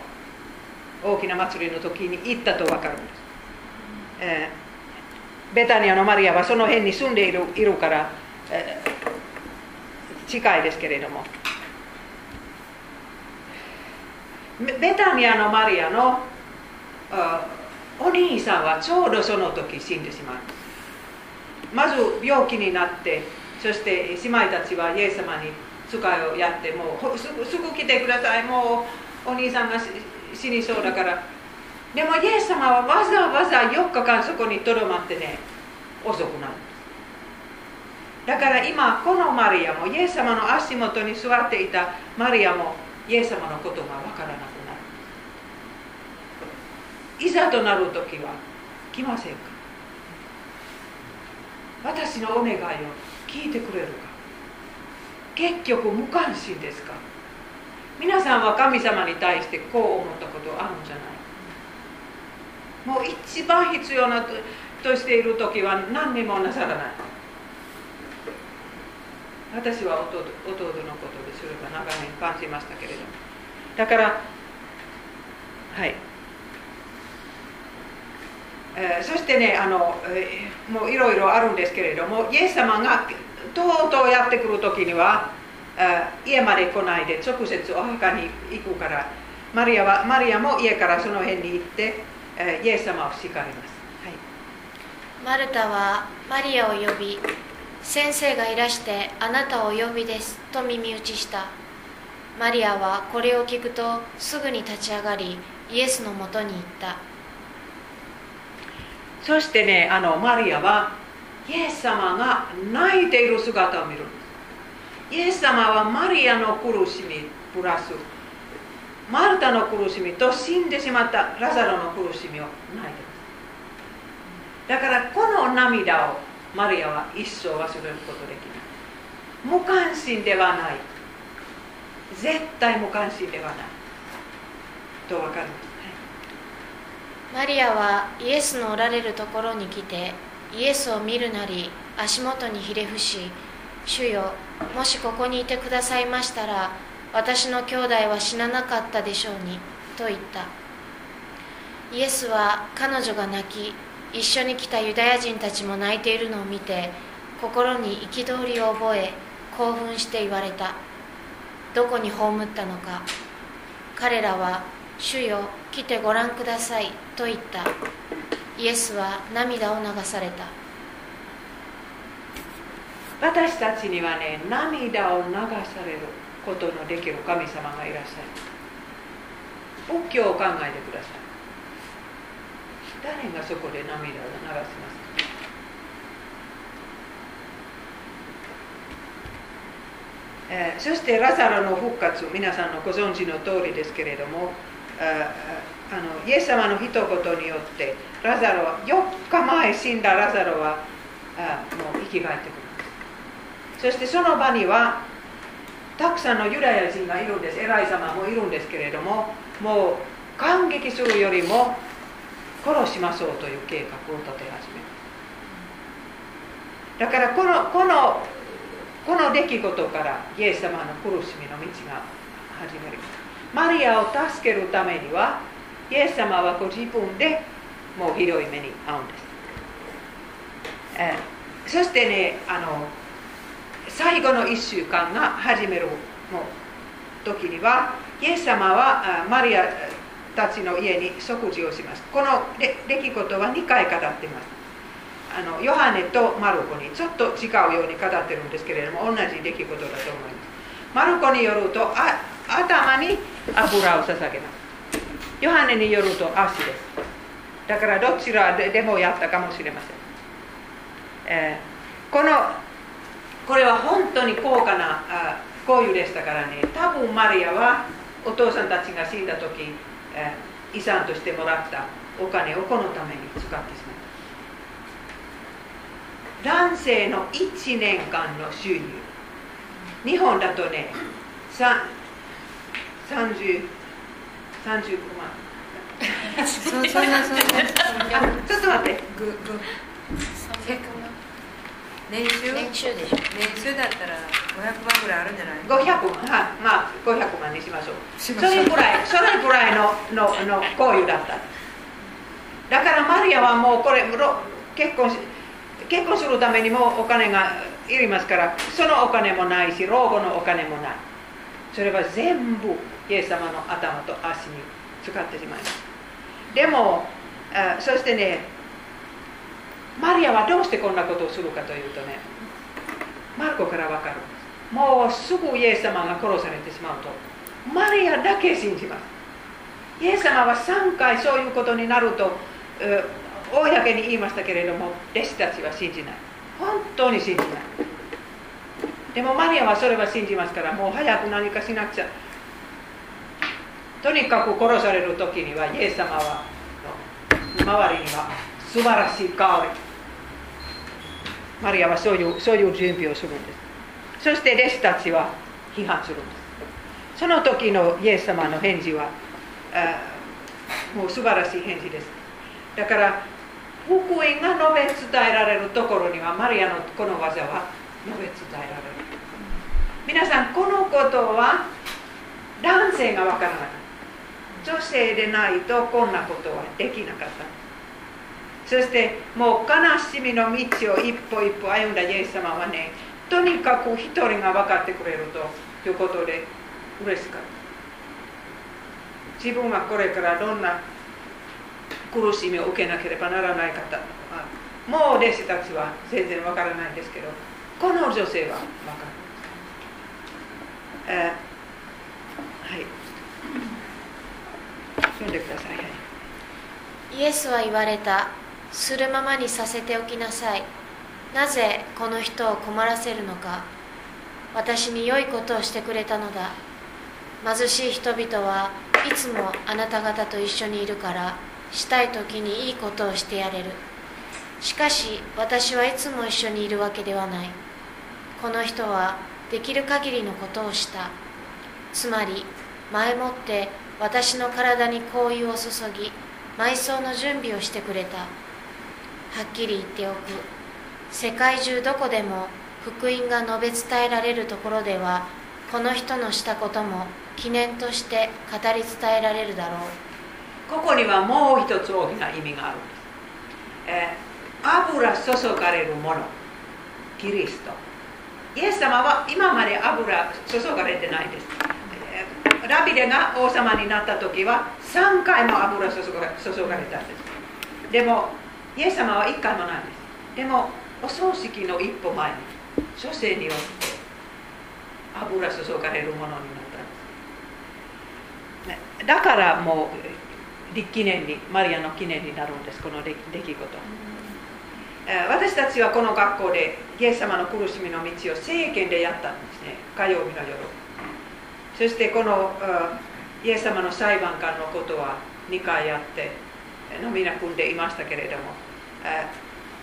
大きな祭りの時に行ったと分かるんです、え、ベタニアのマリアはその辺に住んでいるから、近いですけれども。ベタニアのマリアのお兄さんはちょうどその時死んでしまう。まず病気になってそして姉妹たちはイエス様に使いをやってもうすぐすぐ来てください。もうお兄さんが死にそうだから。でもイエス様はわざわざ4日間そこにとどまってね遅くなる。だから今このマリアもイエス様の足元に座っていたマリアもイエス様のことが分からなくなる。いざとなる時は来ませんか？私のお願いを聞いてくれるか？結局無関心ですか？皆さんは神様に対してこう思ったことあるんじゃない？もう一番必要なとしている時は何にもなさらない。私は弟弟のことでそれは長年感じましたけれども。だからはい、え、そしてねあの、もういろいろあるんですけれどもイエス様がとうとうやってくる時には家まで来ないで直接お墓に行くからマリアはマリアも家からその辺に行ってイエス様を叱ります、はい、マルタはマリアを呼び先生がいらしてあなたをお呼びですと耳打ちした。マリアはこれを聞くとすぐに立ち上がりイエスのもとに行った。そしてねあのマリアはイエス様が泣いている姿を見るんです。イエス様はマリアの苦しみプラスマルタの苦しみと死んでしまったラザロの苦しみを泣いてます。だからこの涙をマリアは一生忘れることできない。無関心ではない。絶対無関心ではない。と分かる、はいマリアはイエスのおられるところに来てイエスを見るなり足元にひれ伏し「主よもしここにいてくださいましたら私の兄弟は死ななかったでしょうに」と言った。イエスは彼女が泣き一緒に来たユダヤ人たちも泣いているのを見て心に憤りを覚え興奮して言われた。どこに葬ったのか。彼らは「主よ来てご覧ください」と言った。イエスは涙を流された。私たちにはね涙を流されることのできる神様がいらっしゃる。仏教を考えてください。誰がそこで涙を流しますえそしてラザロの復活皆さんのご存知の通りですけれどもああのイエス様の一言によってラザロは4日前死んだラザロはあもう生き返ってくる。そしてその場にはたくさんのユダヤ人がいるんです。偉い様もいるんですけれどももう感激するよりも殺しましょうという計画を立て始める。だからこのこのこの出来事からイエス様の苦しみの道が始まりマリアを助けるためにはイエス様はご自分でもうひどい目に遭うんです、えーそしてねあの最後の1週間が始めるも時にはイエス様はマリアたちの家に食事をします。この出出来事は2回語っています。あのヨハネとマルコにちょっと違うように語ってるんですけれども同じ出来事だと思います。マルコによるとあ頭に油を捧げます。ヨハネによると足です。だからどちらでもやったかもしれません、えーこのこれは本当に高価なあ行為でしたからね。多分マリアはお父さんたちが死んだ時、えー遺産としてもらったお金をこのために使ってしまった。男性の1年間の収入。日本だとね30 35万。ちょっと待って。ぐぐ。300万年収年収？でしょ年収だったら500万ぐらいあるんじゃない？500万。はい。まあ500万にしましょう。そしましょう。れぐらいそれぐらいののの行為だっただからマリアはもうこれろ結婚し結婚するためにもお金がいりますからそのお金もないし老後のお金もないそれは全部イエス様の頭と足に使ってしまいます。でもあそしてねマリアはどうしてこんなことをするかというとねマルコから分かるもうすぐイエス様が殺されてしまうとマリアだけ信じます。イエス様は3回そういうことになると公に言いましたけれども弟子たちは信じない。本当に信じない。でもマリアはそれは信じますからもう早く何かしなくちゃ。とにかく殺される時にはイエス様は周りには素晴らしい香りマリアはそういうそういう準備をするんです。そして弟子たちは批判するんです。その時のイエス様の返事はあもう素晴らしい返事です。だから福音が述べ伝えられるところにはマリアのこの技は述べ伝えられる。皆さんこのことは男性がわからない。女性でないとこんなことはできなかった。そしてもう悲しみの道を一歩一歩歩んだイエス様はねとにかく一人が分かってくれるということで嬉しかった。自分はこれからどんな苦しみを受けなければならない方もう弟子たちは全然わからないんですけどこの女性は分かる、えーはい。読んでください、はい。イエスは言われた。するままにさせておきなさい。なぜこの人を困らせるのか。私に良いことをしてくれたのだ。貧しい人々はいつもあなた方と一緒にいるからしたい時にいいことをしてやれる。しかし私はいつも一緒にいるわけではない。この人はできる限りのことをした。つまり前もって私の体に香油を注ぎ埋葬の準備をしてくれた。はっきり言っておく。世界中どこでも福音が述べ伝えられるところではこの人のしたことも記念として語り伝えられるだろう。ここにはもう一つ大きな意味がある。んです、え、油注がれるもの。キリスト。イエス様は今まで油注がれてないです、ラビデが王様になった時は3回も油注が注がれたんですでもイエス様は1回もないんですでもお葬式の一歩前に書生によって油注がれるものになった。んです、ね、だからもう立記念にマリアの記念になるんですこの出来事私たちはこの学校でイエス様の苦しみの道を聖剣でやったんですね。火曜日の夜。そしてこのイエス様の裁判官のことは2回やって飲みな組んでいましたけれども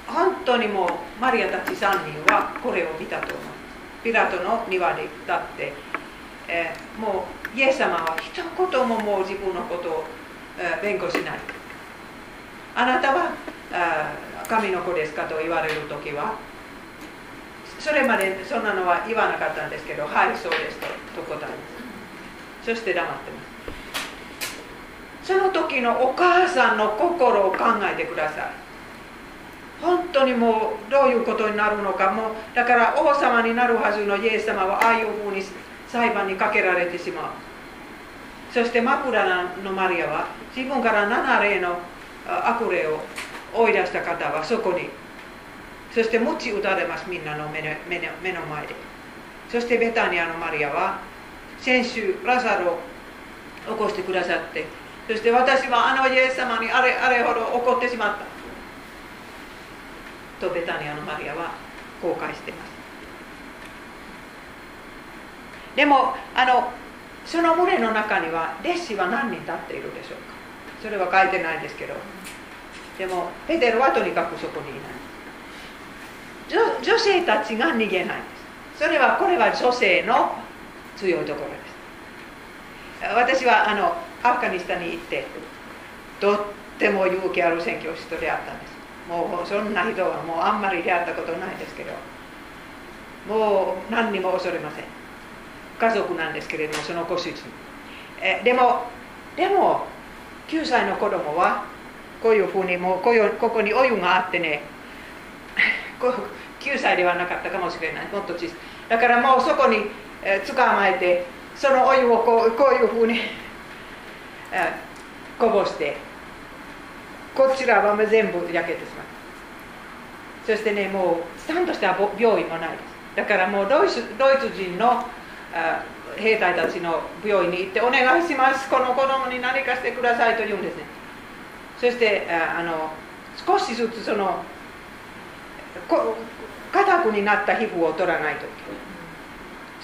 本当にもうマリアたち3人はこれを見たと思う。ピラトの庭に立って、もうイエス様は一言ももう自分のことを、弁護しない。あなたはあ神の子ですかと言われる時はそれまでそんなのは言わなかったんですけどはいそうですとと答えます。そして黙ってます。その時のお母さんの心を考えてください。本当にもうどういうことになるのか。もうだから王様になるはずのイエス様はああいうふうに裁判にかけられてしまう。そしてマクラのマリアは自分から7例の悪霊を追い出した方はそこに。そして鞭打たれますみんなの目の目の前で。そしてベタニアのマリアは先週ラサロを起こしてくださって。そして私はあのイエス様にあれあれほど怒ってしまった。とベタニアのマリアは後悔してます。でもあのその群れの中には弟子は何人立っているでしょうか。それは書いてないですけど。でもペテロはとにかくそこにいない。女女性たちが逃げないんです。それはこれは女性の強いところです。私はあのアフガニスタンに行ってとっても勇気ある宣教師と出会ったんです。もうそんな人はもうあんまり出会ったことないですけどもう何にも恐れません。家族なんですけれどもそのご主人。えでもでも9歳の子供はこういうふうにもうこういうここにお湯があってね9歳ではなかったかもしれないもっと小さいだからもうそこに、え捕まえてそのお湯をこうこういうふうに、こぼしてこちらは全部焼けてしまうそしてねもうスタンとした病院もないですだからもうドイツドイツ人の兵隊たちの病院に行ってお願いしますこの子供に何かしてくださいと言うんですねそしてあの少しずつその硬くになった皮膚を取らないと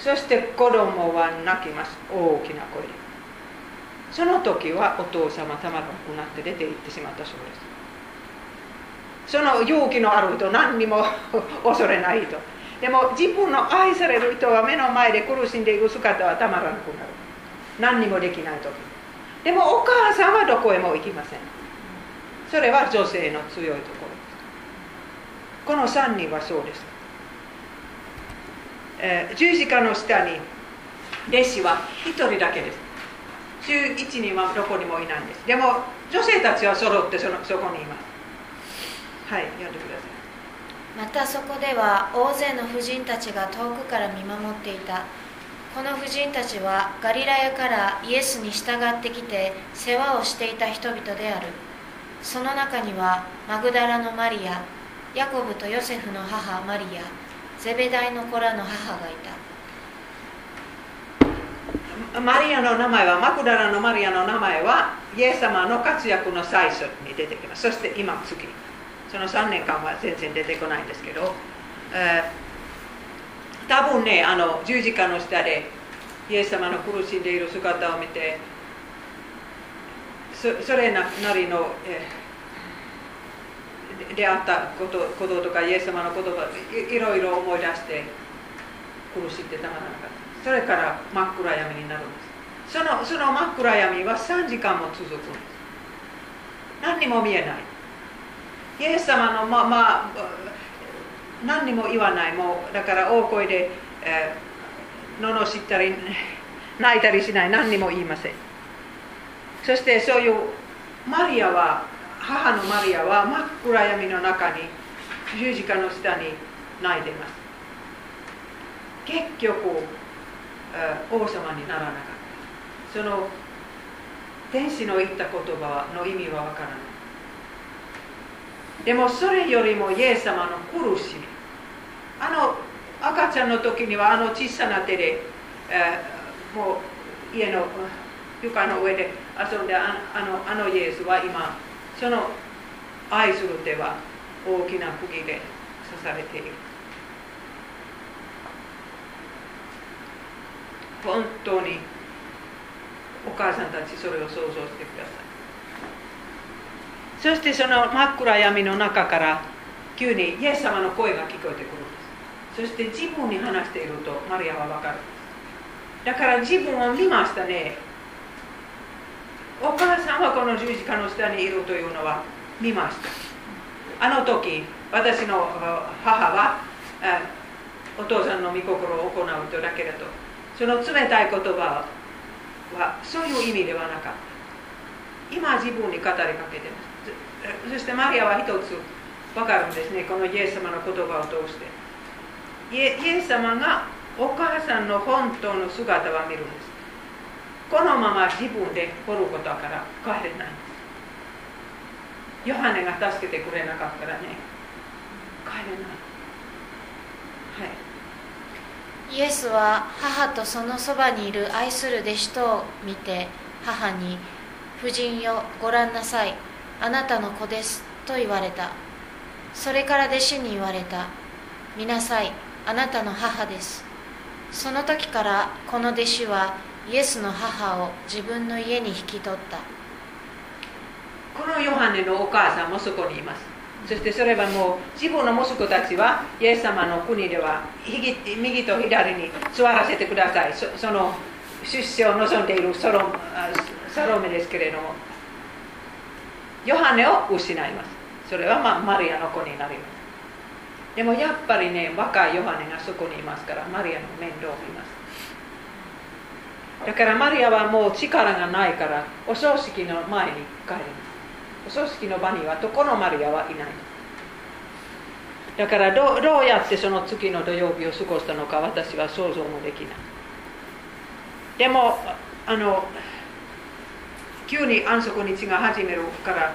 そして子供は泣きます。大きな声で。その時はお父様たまらなくなって出て行ってしまったそうです。その勇気のある人何にも <laughs> 恐れない人。でも自分の愛される人は目の前で苦しんでいる姿はたまらなくなる。何にもできない時。でもお母さんはどこへも行きません。それは女性の強いところ。ですこの3人はそうです、えー、十字架の下に弟子は1人だけです。11人はどこにもいないんです。でも女性たちは揃ってそのそこにいます。はい読んでください。またそこでは大勢の婦人たちが遠くから見守っていた。この婦人たちはガリラヤからイエスに従ってきて世話をしていた人々である。その中にはマグダラのマリアヤコブとヨセフの母マリアゼベダイの子らの母がいた。マリアの名前はマクダラのマリアの名前はイエス様の活躍の最初に出てきます。そして今次。その3年間は全然出てこないんですけど、えー、多分ねあの十字架の下でイエス様の苦しんでいる姿を見てそそれなりの、えー、出会ったことこととかイエス様の言葉いろいろ思い出して苦しんでたまらなかった。それから真っ暗闇になるんです。そのその真っ暗闇は3時間も続くんです。何にも見えない。イエス様のままあ何にも言わない。もうだから大声で、えー、罵ったり泣いたりしない。何にも言いません。そしてそういうマリアは母のマリアは真っ暗闇の中に十字架の下に泣いてます。結局王様にならなかった。その天使の言った言葉の意味はわからない。でもそれよりもイエス様の苦しみ。あの赤ちゃんの時にはあの小さな手で、え、もう家の床の上で遊んであのあのイエスは今その愛する手は大きな釘で刺されている。本当にお母さんたちそれを想像してください。そしてその真っ暗闇の中から急にイエス様の声が聞こえてくるんです。そして自分に話しているとマリアは分かるだから自分を見ましたね。お母さんはこの十字架の下にいるというのは見ました。あの時私の母はお父さんの御心を行うとだけだと。その冷たい言葉はそういう意味ではなかった。今自分に語りかけてます。そしてマリアは一つ分かるんですね。このイエス様の言葉を通して。イエス様がお母さんの本当の姿は見るんです。このまま自分で掘ることから帰れない。ヨハネが助けてくれなかったらね帰れない。イエスは母とそのそばにいる愛する弟子とを見て母に「夫人よご覧なさい。あなたの子です」と言われた。それから弟子に言われた「見なさいあなたの母です」その時からこの弟子はイエスの母を自分の家に引き取った。このヨハネのお母さんもそこにいます。そしてそれはもう自分の息子たちはイエス様の国では右と左に座らせてください。その出世を望んでいるソロサロメですけれどもヨハネを失います。それは、まあ、マリアの子になります。でもやっぱりね若いヨハネがそこにいますからマリアの面倒を見ます。だからマリアはもう力がないからお葬式の前に帰ります。お葬式の場にはどこのマリアはいない。だからどどうやってその月の土曜日を過ごしたのか私は想像もできない。でもあの急に安息日が始めるから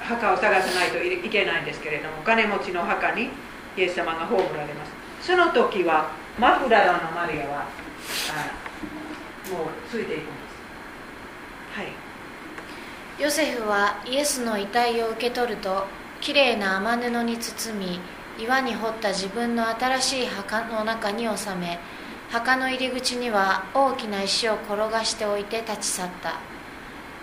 墓を探さないといけないんですけれども金持ちの墓にイエス様が葬られます。その時はマフダラのマリアはもうついていくんです。はい。ヨセフはイエスの遺体を受け取るときれいな雨布に包み岩に掘った自分の新しい墓の中に収め墓の入り口には大きな石を転がしておいて立ち去った。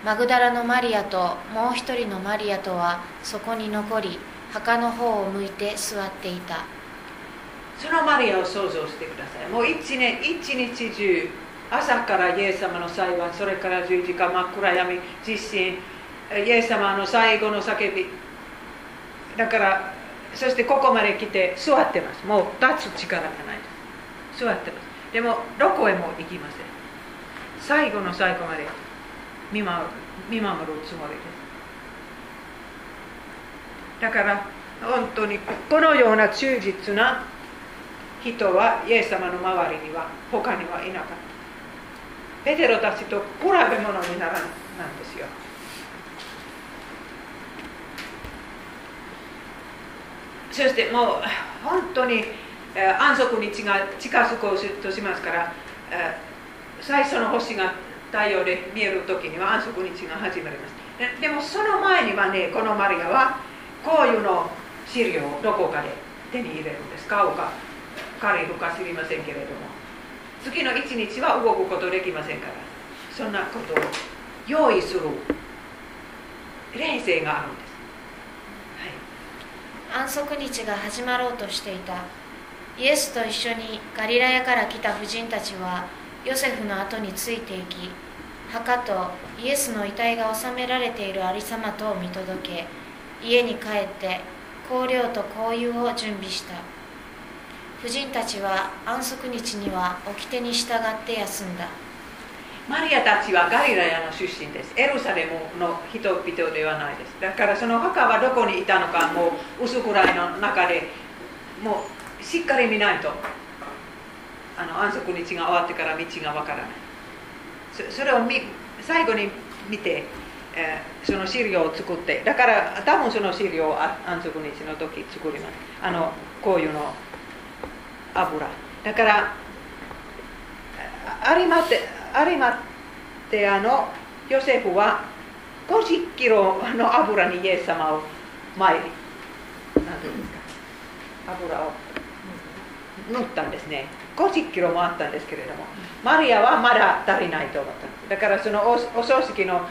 マグダラのマリアともう一人のマリアとはそこに残り墓の方を向いて座っていた。そのマリアを想像してください。もう一年一日中朝からイエス様の裁判それから十字架真っ暗闇実心。イエス様の最後の叫び。だからそしてここまで来て座ってます。もう立つ力がないです。座ってます。でもどこへも行きません。最後の最後まで見守る見守るつもりです。だから本当にこのような忠実な人はイエス様の周りには他にはいなかった。ペテロたちと比べ物にならなんですよ。そしてもう本当に安息日が近づこうとしますから最初の星が太陽で見える時には安息日が始まります。でもその前にはねこのマリアはこういうの資料をどこかで手に入れるんです買うか借りるか知りませんけれども。次の一日は動くことできませんから。そんなことを用意する冷静があるんです、はい、安息日が始まろうとしていた。イエスと一緒にガリラヤから来た婦人たちはヨセフの後についていき墓とイエスの遺体が収められているありさまとを見届け家に帰って香料と香油を準備した。婦人たちは安息日には掟に従って休んだマリアたちはガリラヤの出身です。エルサレムの人々ではないです。だからその墓はどこにいたのか、もう薄暗いの中でもうしっかり見ないとあの安息日が終わってから道がわからない。それを見最後に見て、えーその資料を作って、だから多分その資料を安息日の時作ります。あのこういうの油。だからアリマテアリマテアのヨセフは50キロの油にイエス様を前に何ていうんですか。油を塗ったんですね。50キロもあったんですけれどもマリアはまだ足りないと思っただからそのお葬式の、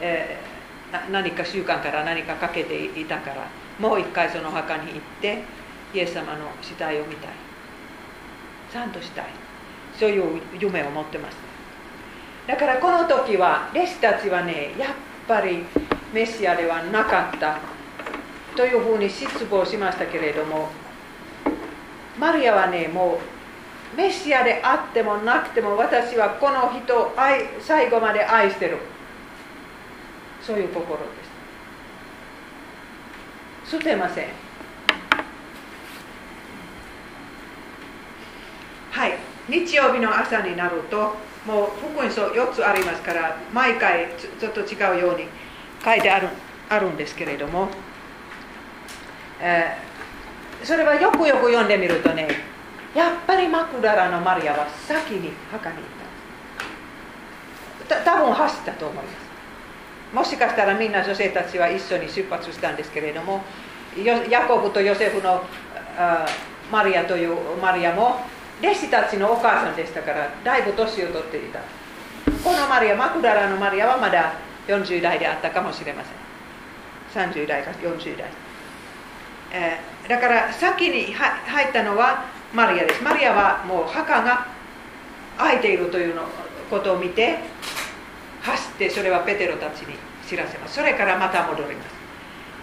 えーな何か習慣から何かかけていたからもう一回その墓に行ってイエス様の死体を見たい。ちゃんとしたい。そういう夢を持ってます。だからこの時は弟子たちはねやっぱりメシアではなかったというふうに失望しましたけれどもマリアはねもうメシアであってもなくても私はこの人を愛最後まで愛してる。そういう心です。捨てません。はい。日曜日の朝になるともう福音書4つありますから毎回ちょっと違うように書いてあるあるんですけれども、えーそれはよくよく読んでみるとねやっぱりマクダラのマリアは先に墓に行った。た多分走ったと思います。もしかしたらみんな女性たちは一緒に出発したんですけれどもヤコブとヨセフのあマリアというマリアも弟子たちのお母さんでしたからだいぶ年を取っていた。このマリアマクダラのマリアはまだ40代であったかもしれません。30代か40代、えーだから先に入ったのはマリアです。マリアはもう墓が開いているというのことを見て走ってそれはペテロたちに知らせます。それからまた戻ります。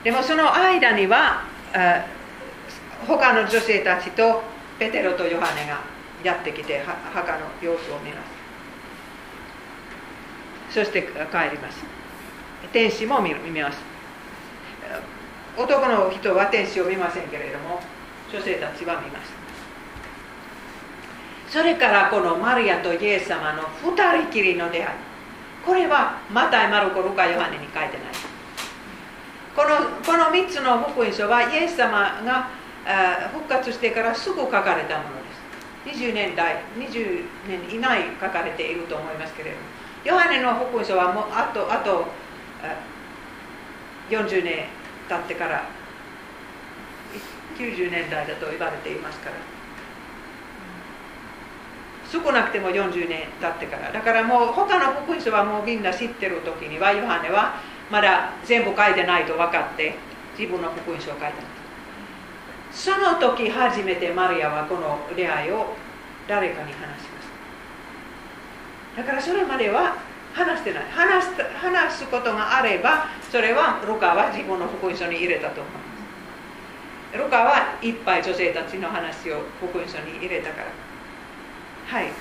でもその間にはあ他の女性たちとペテロとヨハネがやってきて墓の様子を見ます。そして帰ります。天使も見ます。男の人は天使を見ませんけれども女性たちは見ます。それからこのマリアとイエス様の二人きりの出会い。これはマタイ、マルコ、ルカ、ヨハネに書いてない。このこの3つの福音書はイエス様が復活してからすぐ書かれたものです。20年代20年以内書かれていると思いますけれども。ヨハネの福音書はもうあとあと40年経ってから90年代だと言われていますから。少なくても40年経ってから。だからもう他の福音書はもうみんな知ってる時にはヨハネはまだ全部書いてないと分かって自分の福音書を書いた。その時初めてマリアはこの出会いを誰かに話します。だからそれまでは話してない。話す話すことがあればそれはルカは自分の福音書に入れたと思います。ルカはいっぱい女性たちの話を福音書に入れたから。はい。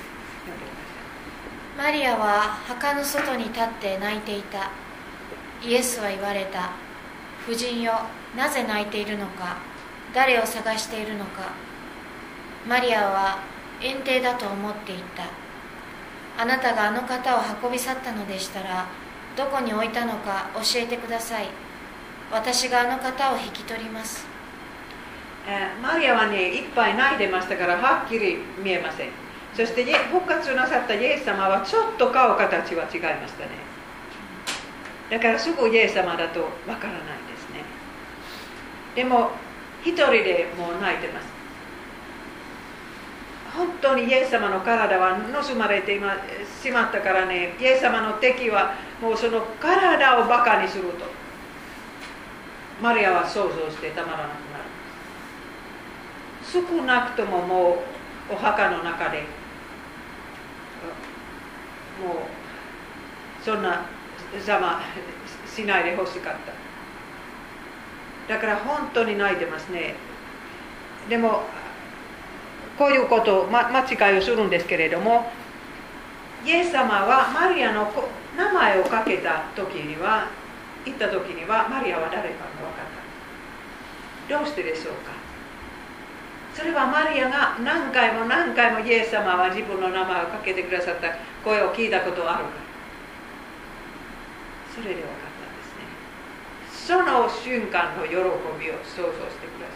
マリアは墓の外に立って泣いていた。イエスは言われた。婦人よなぜ泣いているのか。誰を探しているのか。マリアは園庭だと思っていた。あなたがあの方を運び去ったのでしたらどこに置いたのか教えてください。私があの方を引き取ります。マリアはねいっぱい泣いてましたからはっきり見えません。そしてイエ復活なさったイエス様はちょっと顔形は違いましたね。だからすぐイエス様だとわからないですね。でも一人でもう泣いてます。本当にイエス様の体は盗まれてしまったからね。イエス様の敵はもうその体をバカにすると。マリアは想像してたまらなくなる。少なくとももうお墓の中でもうそんなざましないでほしかった。だから本当に泣いてますね。でもこういうことま、間違いをするんですけれどもイエス様はマリアの名前をかけた時には行った時にはマリアは誰かが分かった。どうしてでしょうか？それはマリアが何回も何回もイエス様は自分の名前をかけてくださった声を聞いたことがあるか？らそれで分かった。んですねその瞬間の喜びを想像してくださ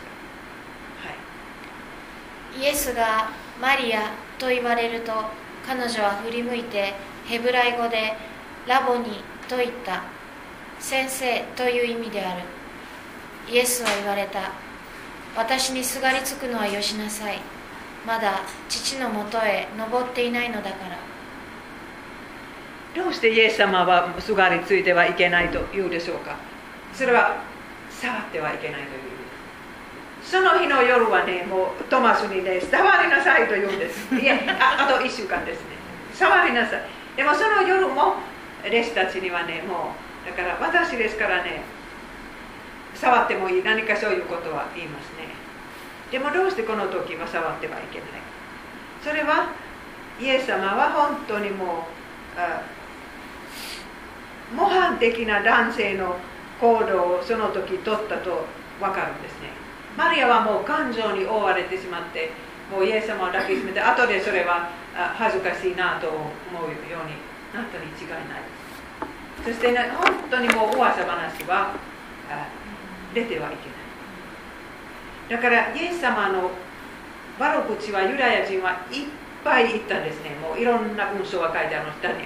い、はい、イエスがマリアと言われると彼女は振り向いてヘブライ語でラボニと言った。先生という意味である。イエスは言われた。私にすがりつくのはよしなさい。まだ父のもとへ登っていないのだから。どうしてイエス様はすがりついてはいけないと言うでしょうか？それは触ってはいけないという。その日の夜はねもうトマスにね触りなさいと言うんです。いやあと1週間ですね。触りなさい。でもその夜も弟子たちにはねもうだから私ですからね触ってもいい。何かそういうことは言いますね。でもどうしてこの時は触ってはいけない。それはイエス様は本当にもう模範的な男性の行動をその時取ったと分かるんですね。マリアはもう感情に覆われてしまってもうイエス様を抱きしめて後でそれは恥ずかしいなと思うようになったに違いない。そして、ね、本当にもう噂話は出てはいけない。だからイエス様の悪口はユダヤ人はいっぱい言ったんですね。もういろんな文章が書いてあの下に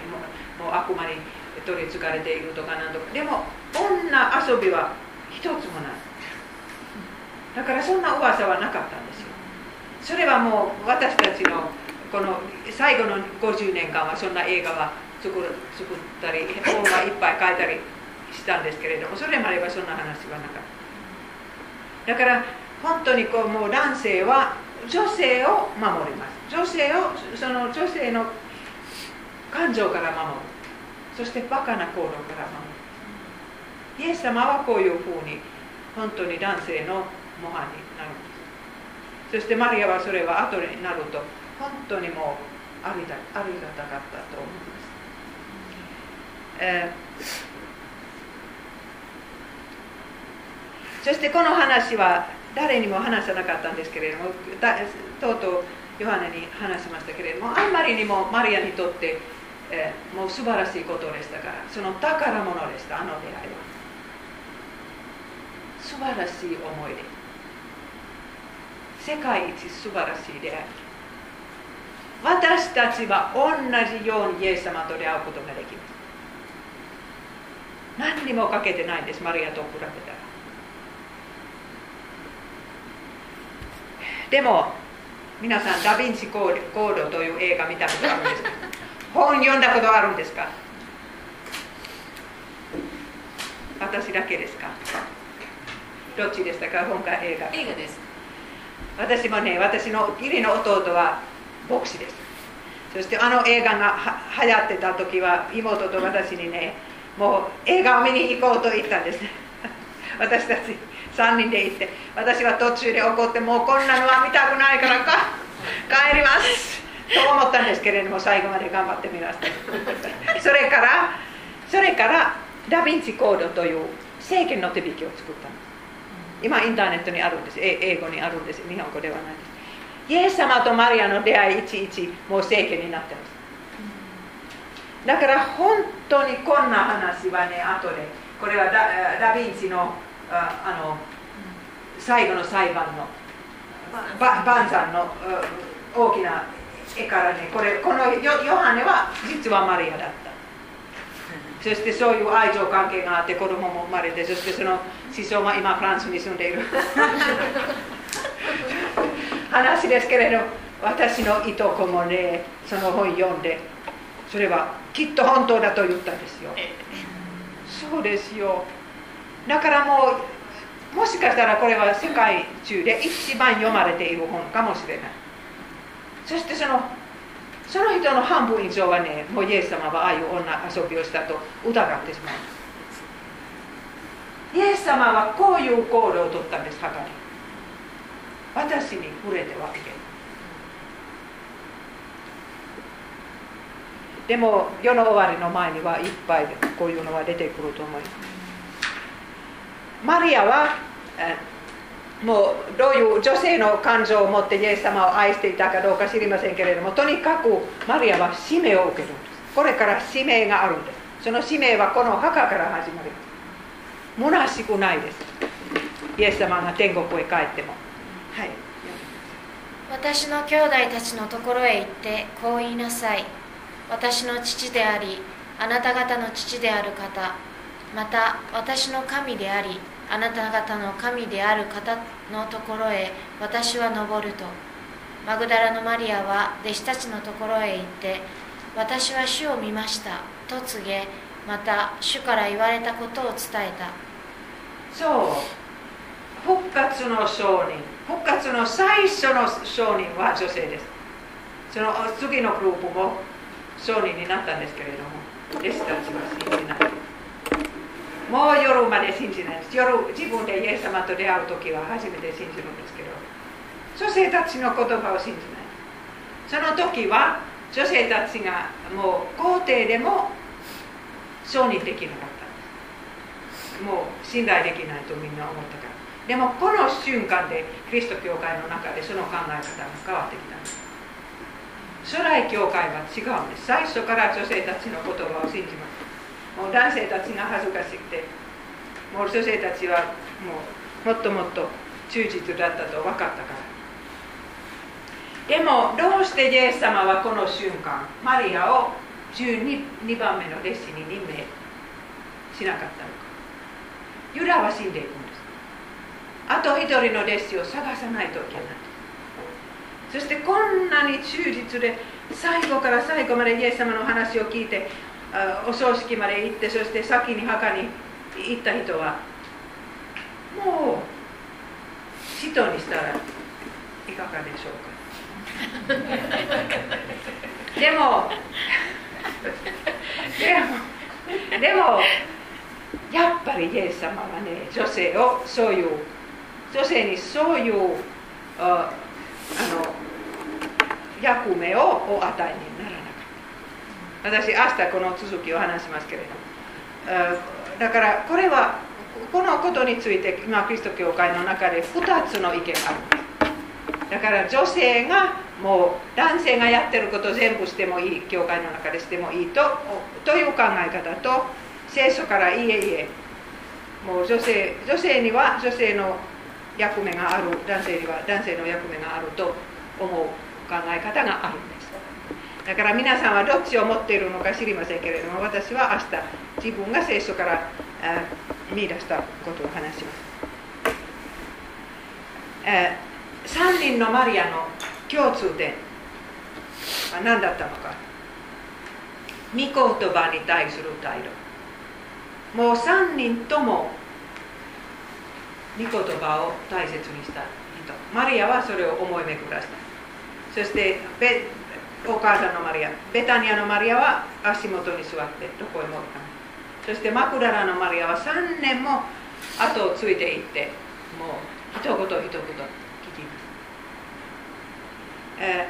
もう悪魔に取りつかれているとかなんとか。でも女遊びは一つもない。だからそんな噂はなかったんですよ。それはもう私たちのこの最後の50年間はそんな映画は作作ったり本はいっぱい書いたりしたんですけれどもそれまではそんな話はなかった。だから本当にこうもう男性は女性を守ります。女性をその女性の感情から守る。そしてバカな行動から守る。イエス様はこういうふうに本当に男性の模範になるんです。そしてマリアはそれは後になると本当にもうありがありがたかったと思います、えーそしてこの話は誰にも話さなかったんですけれどもとうとうヨハネに話しましたけれどもあんまりにもマリアにとって、えー、もう素晴らしいことでしたからその宝物でしたあの出会いは。素晴らしい思い。出世界一素晴らしい出会い。私たちは同じようにイエス様と出会うことができます。何にもかけてないんですマリアと比べたら。でも皆さんダ・ヴィンチコードという映画見たことあるんですか？<laughs> 本読んだことあるんですか？私だけですか？どっちでしたか？本か映画。映画です。私もね私の義理の弟は牧師ですそしてあの映画がは流行ってた時は妹と私にねもう映画を見に行こうと言ったんです。<laughs> 私たち3人で行って私は途中で怒ってもうこんなのは見たくないからか <laughs> 帰ります。と思ったんですけれども最後まで頑張ってみましたそれからそれからダ・ヴィンチコードという政権の手引きを作ったんです今インターネットにあるんです。英語にあるんです。日本語ではないです。イエス様とマリアの出会いいちいちもう政権になってます。だから本当にこんな話はね後でこれはダダ・ヴィンチのああの最後の裁判のバンザンの大きな絵からねこれこのヨハネは実はマリアだった。そしてそういう愛情関係があって子供も生まれてそしてその師匠は今フランスに住んでいる。<laughs> 話ですけれど私のいとこもねその本読んでそれはきっと本当だと言ったんですよ。そうですよ。だからもうもしかしたらこれは世界中で一番読まれている本かもしれない。そしてそのその人の半分以上はねもうイエス様はああいう女遊びをしたと疑ってしまうイエス様はこういう行動を取ったんですはかり私に触れてはいけないでも世の終わりの前にはいっぱいこういうのは出てくると思いますマリアはもうどういう女性の感情を持ってイエス様を愛していたかどうか知りませんけれどもとにかくマリアは使命を受ける。んですこれから使命があるんです。その使命はこの墓から始まります虚しくないです。イエス様が天国へ帰っても。はい。私の兄弟たちのところへ行ってこう言いなさい。私の父でありあなた方の父である方また私の神でありあなた方の神である方のところへ私は登ると。マグダラのマリアは弟子たちのところへ行って私は主を見ました。と告げまた主から言われたことを伝えた。そう。復活の証人。復活の最初の証人は女性です。その次のグループも証人になったんですけれども弟子たちは信じない。もう夜まで信じないです。夜自分でイエス様と出会う時は初めて信じるんですけど。女性たちの言葉を信じない。その時は女性たちがもう皇帝でも承認できなかったもう信頼できないとみんな思ったから。でもこの瞬間でキリスト教会の中でその考え方が変わってきたんです。初代教会は違うんです。最初から女性たちの言葉を信じますもう男性たちが恥ずかしくてもう女性たちはもうもっともっと忠実だったと分かったから。でもどうしてイエス様はこの瞬間マリアを 12, 番目の弟子に任命しなかったのか。ユダは死んでいくんです。あと一人の弟子を探さないといけない。そしてこんなに忠実で最後から最後までイエス様の話を聞いてお葬式まで行ってそして先に墓に行った人はもう使徒にしたらいかがでしょうか。でもでもでもやっぱりイエス様はね女性をそういう女性にそういうあの役目をお与えになら私明日この続きを話しますけれども。だからこれはこのことについて今キリスト教会の中で2つの意見があるんです。だから女性がもう男性がやってること全部してもいい教会の中でしてもいいとという考え方と聖書からいえいえもう女性女性には女性の役目がある男性には男性の役目があると思う。考え方があるんです。だから皆さんはどっちを持っているのか知りませんけれども私は明日自分が聖書から見出したことを話します、え、3人のマリアの共通点。は何だったのか。御言葉に対する態度。もう3人とも御言葉を大切にした人。マリアはそれを思い巡らせた。そしてお母さんのマリアベタニアのマリアは足元に座ってどこへもったそしてマクダラのマリアは3年も後をついていってもう一言一言聞きます、え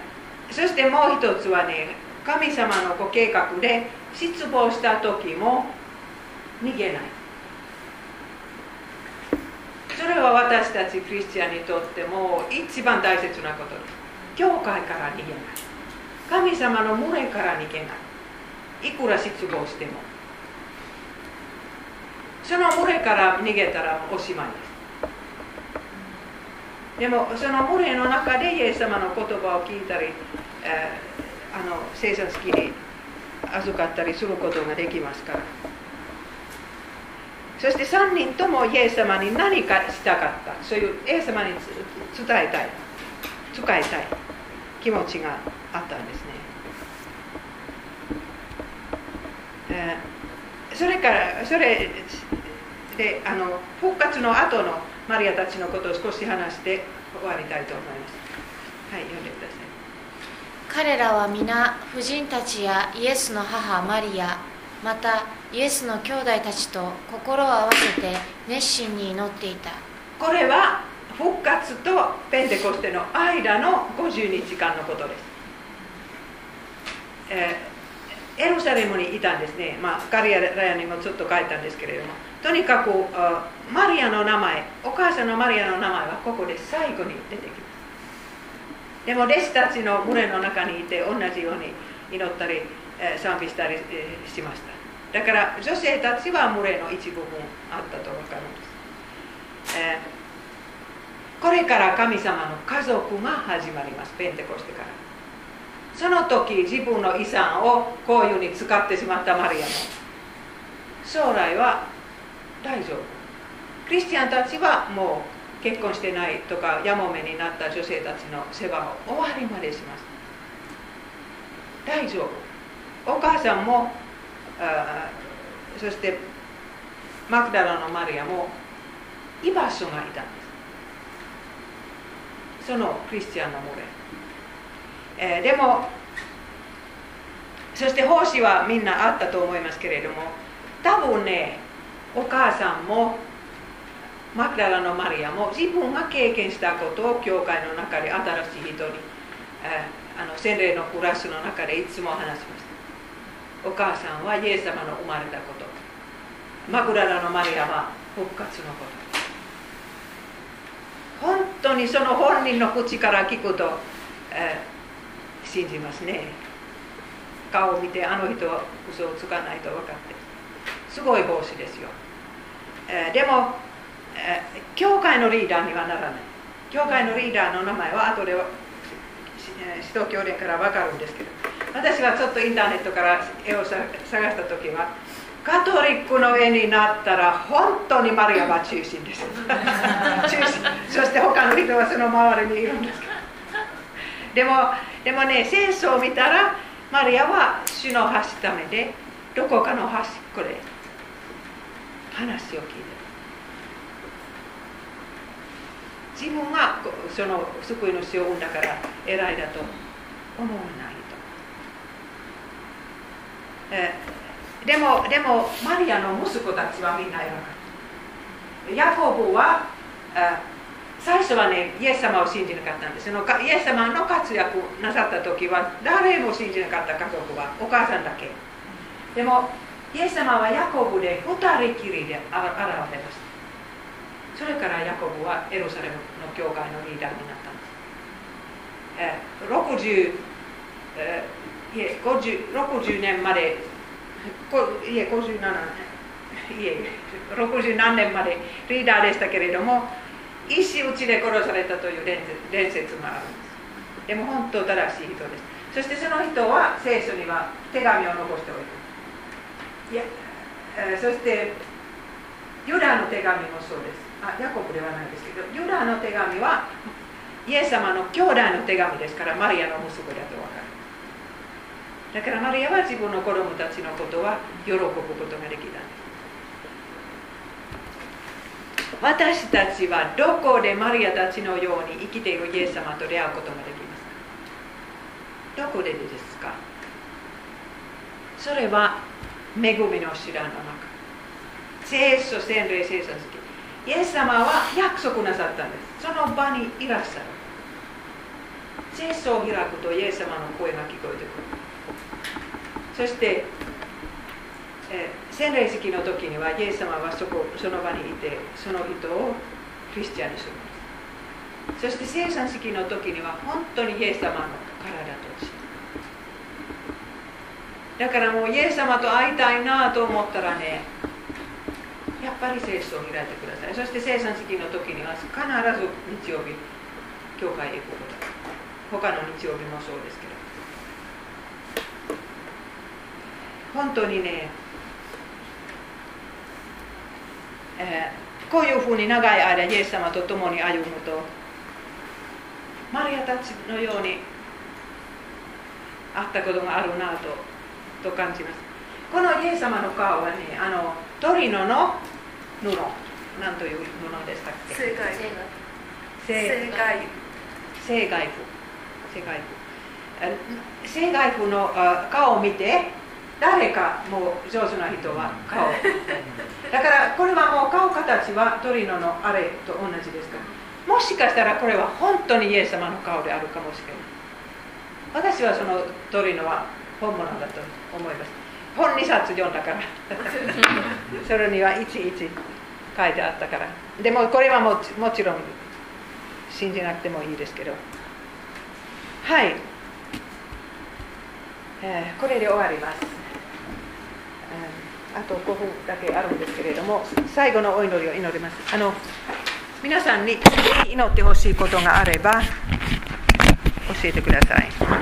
ー、そしてもう一つはね神様のご計画で失望した時も逃げない。それは私たちクリスチャンにとっても一番大切なことです。教会から逃げない。神様の群れから逃げない。いくら失望しても。その群れから逃げたらおしまいです。でもその群れの中でイエス様の言葉を聞いたり、えー、あの生産式に預かったりすることができますから。そして3人ともイエス様に何かしたかった。そういうイエス様に伝えたい。使いたい気持ちがあったんですね、えー、それからそれであの復活の後のマリアたちのことを少し話して終わりたいと思います。はい読んでください。彼らは皆婦人たちやイエスの母マリアまたイエスの兄弟たちと心を合わせて熱心に祈っていた。これは復活とペンテコステの間の50日間のことです、えーエルサレムにいたんですね、まあ、ガリアラヤにもちょっと書いたんですけれども。とにかくマリアの名前お母さんのマリアの名前はここで最後に出てきます。でも弟子たちの群れの中にいて同じように祈ったり、え賛美したり、しました。だから女性たちは群れの一部分あったと分かるんです、えーこれから神様の家族が始まります。ペンテコステから。その時自分の遺産をこういうふうに使ってしまったマリアも。将来は大丈夫。クリスチャンたちはもう結婚してないとかやもめになった女性たちの世話を終わりまでします。大丈夫。お母さんもあそしてマクダラのマリアも居場所がいた。そのクリスチャンの群れ。えーでもそして奉仕はみんなあったと思いますけれども多分ねお母さんもマクダラのマリアも自分が経験したことを教会の中で新しい人に、えーあの洗礼のクラスの中でいつも話しましたお母さんはイエス様の生まれたこと。マクダラのマリアは復活のこと。本当にその本人の口から聞くと、えー信じますね。顔を見てあの人は嘘をつかないと分かって。すごい帽子ですよ、えーでも、えー教会のリーダーにはならない。教会のリーダーの名前は後でしえー使徒教連から分かるんですけど私はちょっとインターネットから絵を探した時はカトリックの絵になったら本当にマリアは中心です中心そして他の人はその周りにいるんですでもでもね戦争を見たらマリアは主の橋ためでどこかの端っこで話を聞いてる自分がその救い主を生んだから偉いだと思わないと、えーでもでもマリアの息子たちはみんな偉かった。ヤコブは最初はねイエス様を信じなかったんです。そのかイエス様の活躍なさった時は誰も信じなかった家族はお母さんだけ。でもイエス様はヤコブで二人きりで現れました。それからヤコブはエルサレムの教会のリーダーになったんです、えー60、えー 50, 60年までいえ57年いえ60何年までリーダーでしたけれども石打ちで殺されたという伝説伝説があるんです。でも本当正しい人です。そしてその人は聖書には手紙を残しておいていや、えそしてユダの手紙もそうです。あヤコブではないですけどユダの手紙はイエス様の兄弟の手紙ですからマリアの息子だと分かるだからマリアは自分の子供たちのことは喜ぶことができた。んです私たちはどこでマリアたちのように生きているイエス様と出会うことができますか？どこでですか？それは恵みの城の中。聖書洗礼聖書好き。イエス様は約束なさったんです。その場にいらっしゃる。聖書を開くとイエス様の声が聞こえてくる。そして、えー洗礼式の時にはイエス様はそこその場にいてその人をクリスチャンにするそして生産式の時には本当にイエス様の体としてだからもうイエス様と会いたいなと思ったらねやっぱり聖書を開いてください。そして生産式の時には必ず日曜日教会へ行くこと。他の日曜日もそうですけど。本当にねえーこういうふうに長い間イエス様と共に歩むとマリアたちのように会ったことがあるなとと感じます。このイエス様の顔はねあのトリノの布何というものでしたっけ？正解。正正解。正外譜正外譜あ正外譜のあ顔を見て誰かもう上手な人は顔。だからこれはもう顔形はトリノのあれと同じですか。らもしかしたらこれは本当にイエス様の顔であるかもしれない。私はそのトリノは本物だと思います。本2冊読んだから。<laughs> それにはいちいち書いてあったから。でもこれはももちろん信じなくてもいいですけど。はい、えーこれで終わります、うんあと5分だけあるんですけれども最後のお祈りを祈ります。あの皆さんに祈ってほしいことがあれば教えてください。